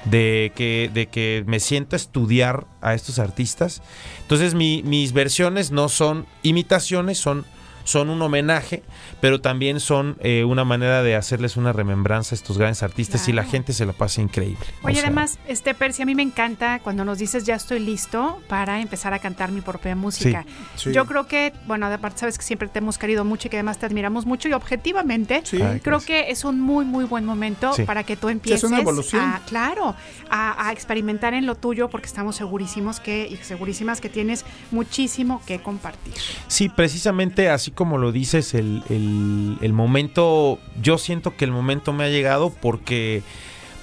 de que, de que me siento a estudiar a estos artistas. Entonces mi- mis versiones no son imitaciones, son, son un homenaje, pero también son eh, una manera de hacerles una remembranza a estos grandes artistas y la gente se la pasa increíble. O
Oye,
sea,
además, este Percy, a mí me encanta cuando nos dices ya estoy listo para empezar a cantar mi propia música.
Sí.
Yo creo que, bueno, aparte sabes que siempre te hemos querido mucho y que además te admiramos mucho y objetivamente
Sí.
Creo que es un muy, muy buen momento
Sí.
para que tú empieces
una evolución.
a, claro, a, a experimentar en lo tuyo porque estamos segurísimos que y segurísimas que tienes muchísimo que compartir.
Sí, precisamente así como lo dices, el, el- el momento, yo siento que el momento me ha llegado porque,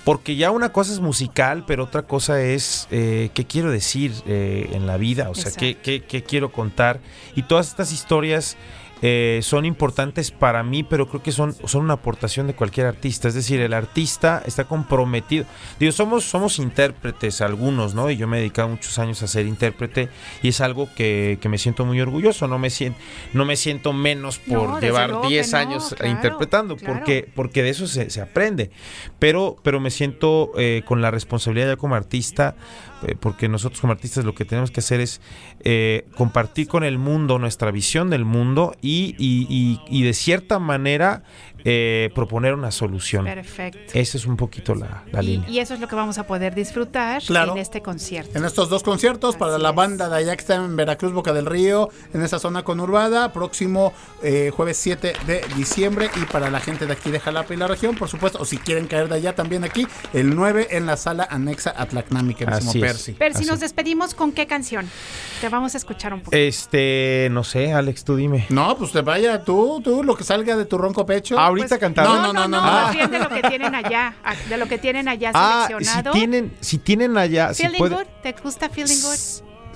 porque ya una cosa es musical, pero otra cosa es eh, qué quiero decir eh, en la vida, o sea, qué, qué- qué quiero contar. Y todas estas historias eh, son importantes para mí, pero creo que son, son una aportación de cualquier artista. Es decir, el artista está comprometido. Digo, somos, somos intérpretes algunos, ¿no? Y yo me he dedicado muchos años a ser intérprete y es algo que, que me siento muy orgulloso. No me siento, no me siento menos por
No,
llevar
luego que
10
no,
años
claro,
interpretando,
claro.
porque, porque de eso se, se aprende. Pero, pero me siento eh, con la responsabilidad ya como artista, porque nosotros como artistas lo que tenemos que hacer es eh, compartir con el mundo nuestra visión del mundo y, y- y- y de cierta manera eh, proponer una solución.
Perfecto.
Esa es un poquito la, la
Y,
línea.
y eso es lo que vamos a poder disfrutar
Claro.
en este concierto.
En estos dos conciertos, para la banda de allá que está en Veracruz, Boca del Río, en esa zona conurbada, próximo eh, jueves 7 de diciembre. Y para la gente de aquí de Jalapa y la región, por supuesto, o si quieren caer de allá también aquí, el 9 en la sala anexa Atlacnami, que
Así es.
Percy.
Percy,
Así.
nos despedimos con qué canción. Te vamos a escuchar un poco.
Este, no sé, Alex, tú dime.
No, pues te vaya tú, tú, lo que salga de tu ronco pecho.
Ahorita
Pues,
cantando.
No, no, no, no.
más
Ah.
bien de lo que tienen allá, de lo que tienen allá
Ah, si
seleccionado.
tienen, si tienen allá, si
Feeling
puede-
good, ¿te gusta Feeling good?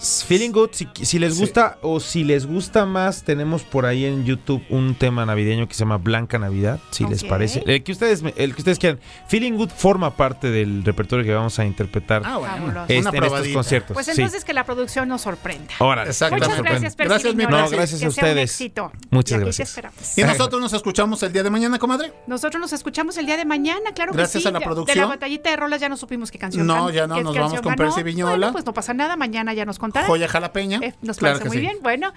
Feeling Good, si, si les
Sí.
gusta o si les gusta más, tenemos por ahí en YouTube un tema navideño que se llama Blanca Navidad, si les parece. El que ustedes el que ustedes quieran. Feeling Good forma parte del repertorio que vamos a interpretar
Ah, bueno.
Este, en estos conciertos.
Pues
Sí.
entonces que la producción nos sorprenda.
Ahora,
Exactamente.
Muchas gracias,
Gracias, mi.
No, gracias a ustedes. Muchas
Y
gracias.
Y nosotros nos escuchamos el día de mañana, comadre.
Nosotros nos escuchamos el día de mañana, claro
Gracias
que sí.
a la producción.
De la batallita de rolas ya no supimos qué canción
No, ya no, nos vamos con. Percy Viñola.
Bueno, pues no pasa nada, mañana ya nos
Joya jalapeña.
Eh, nos
Claro
parece muy
sí.
bien. Bueno,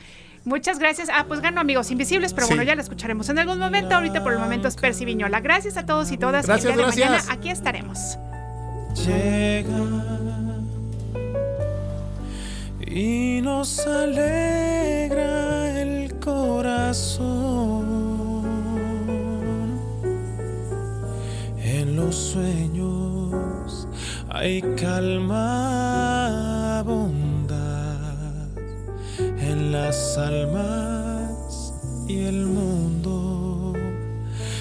Muchas gracias. Ah, pues ganó Amigos Invisibles, pero bueno, ya la escucharemos en algún momento. Ahorita por el momento es Percy Viñola. Gracias a todos y todas.
Gracias,
el día de mañana aquí estaremos.
llega y nos alegra el corazón. En los sueños hay calma, bondad en las almas y el mundo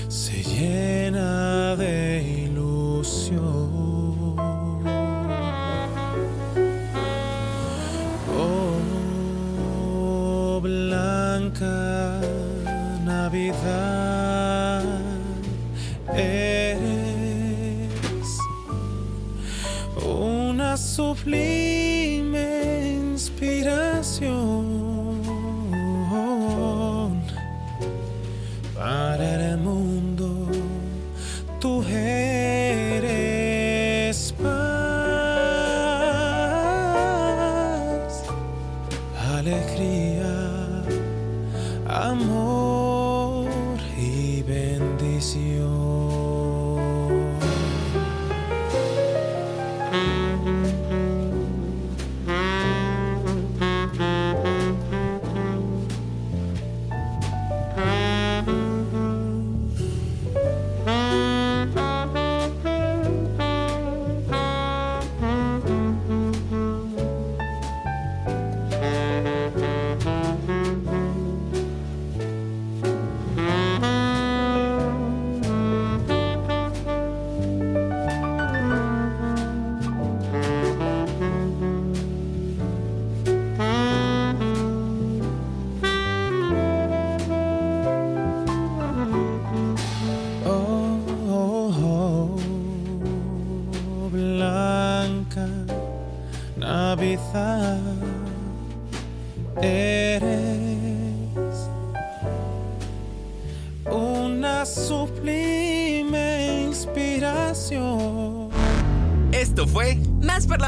se llena de ilusión. Oh, blanca Navidad, eres una sublime inspiración para el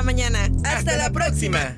mañana.
Hasta la próxima.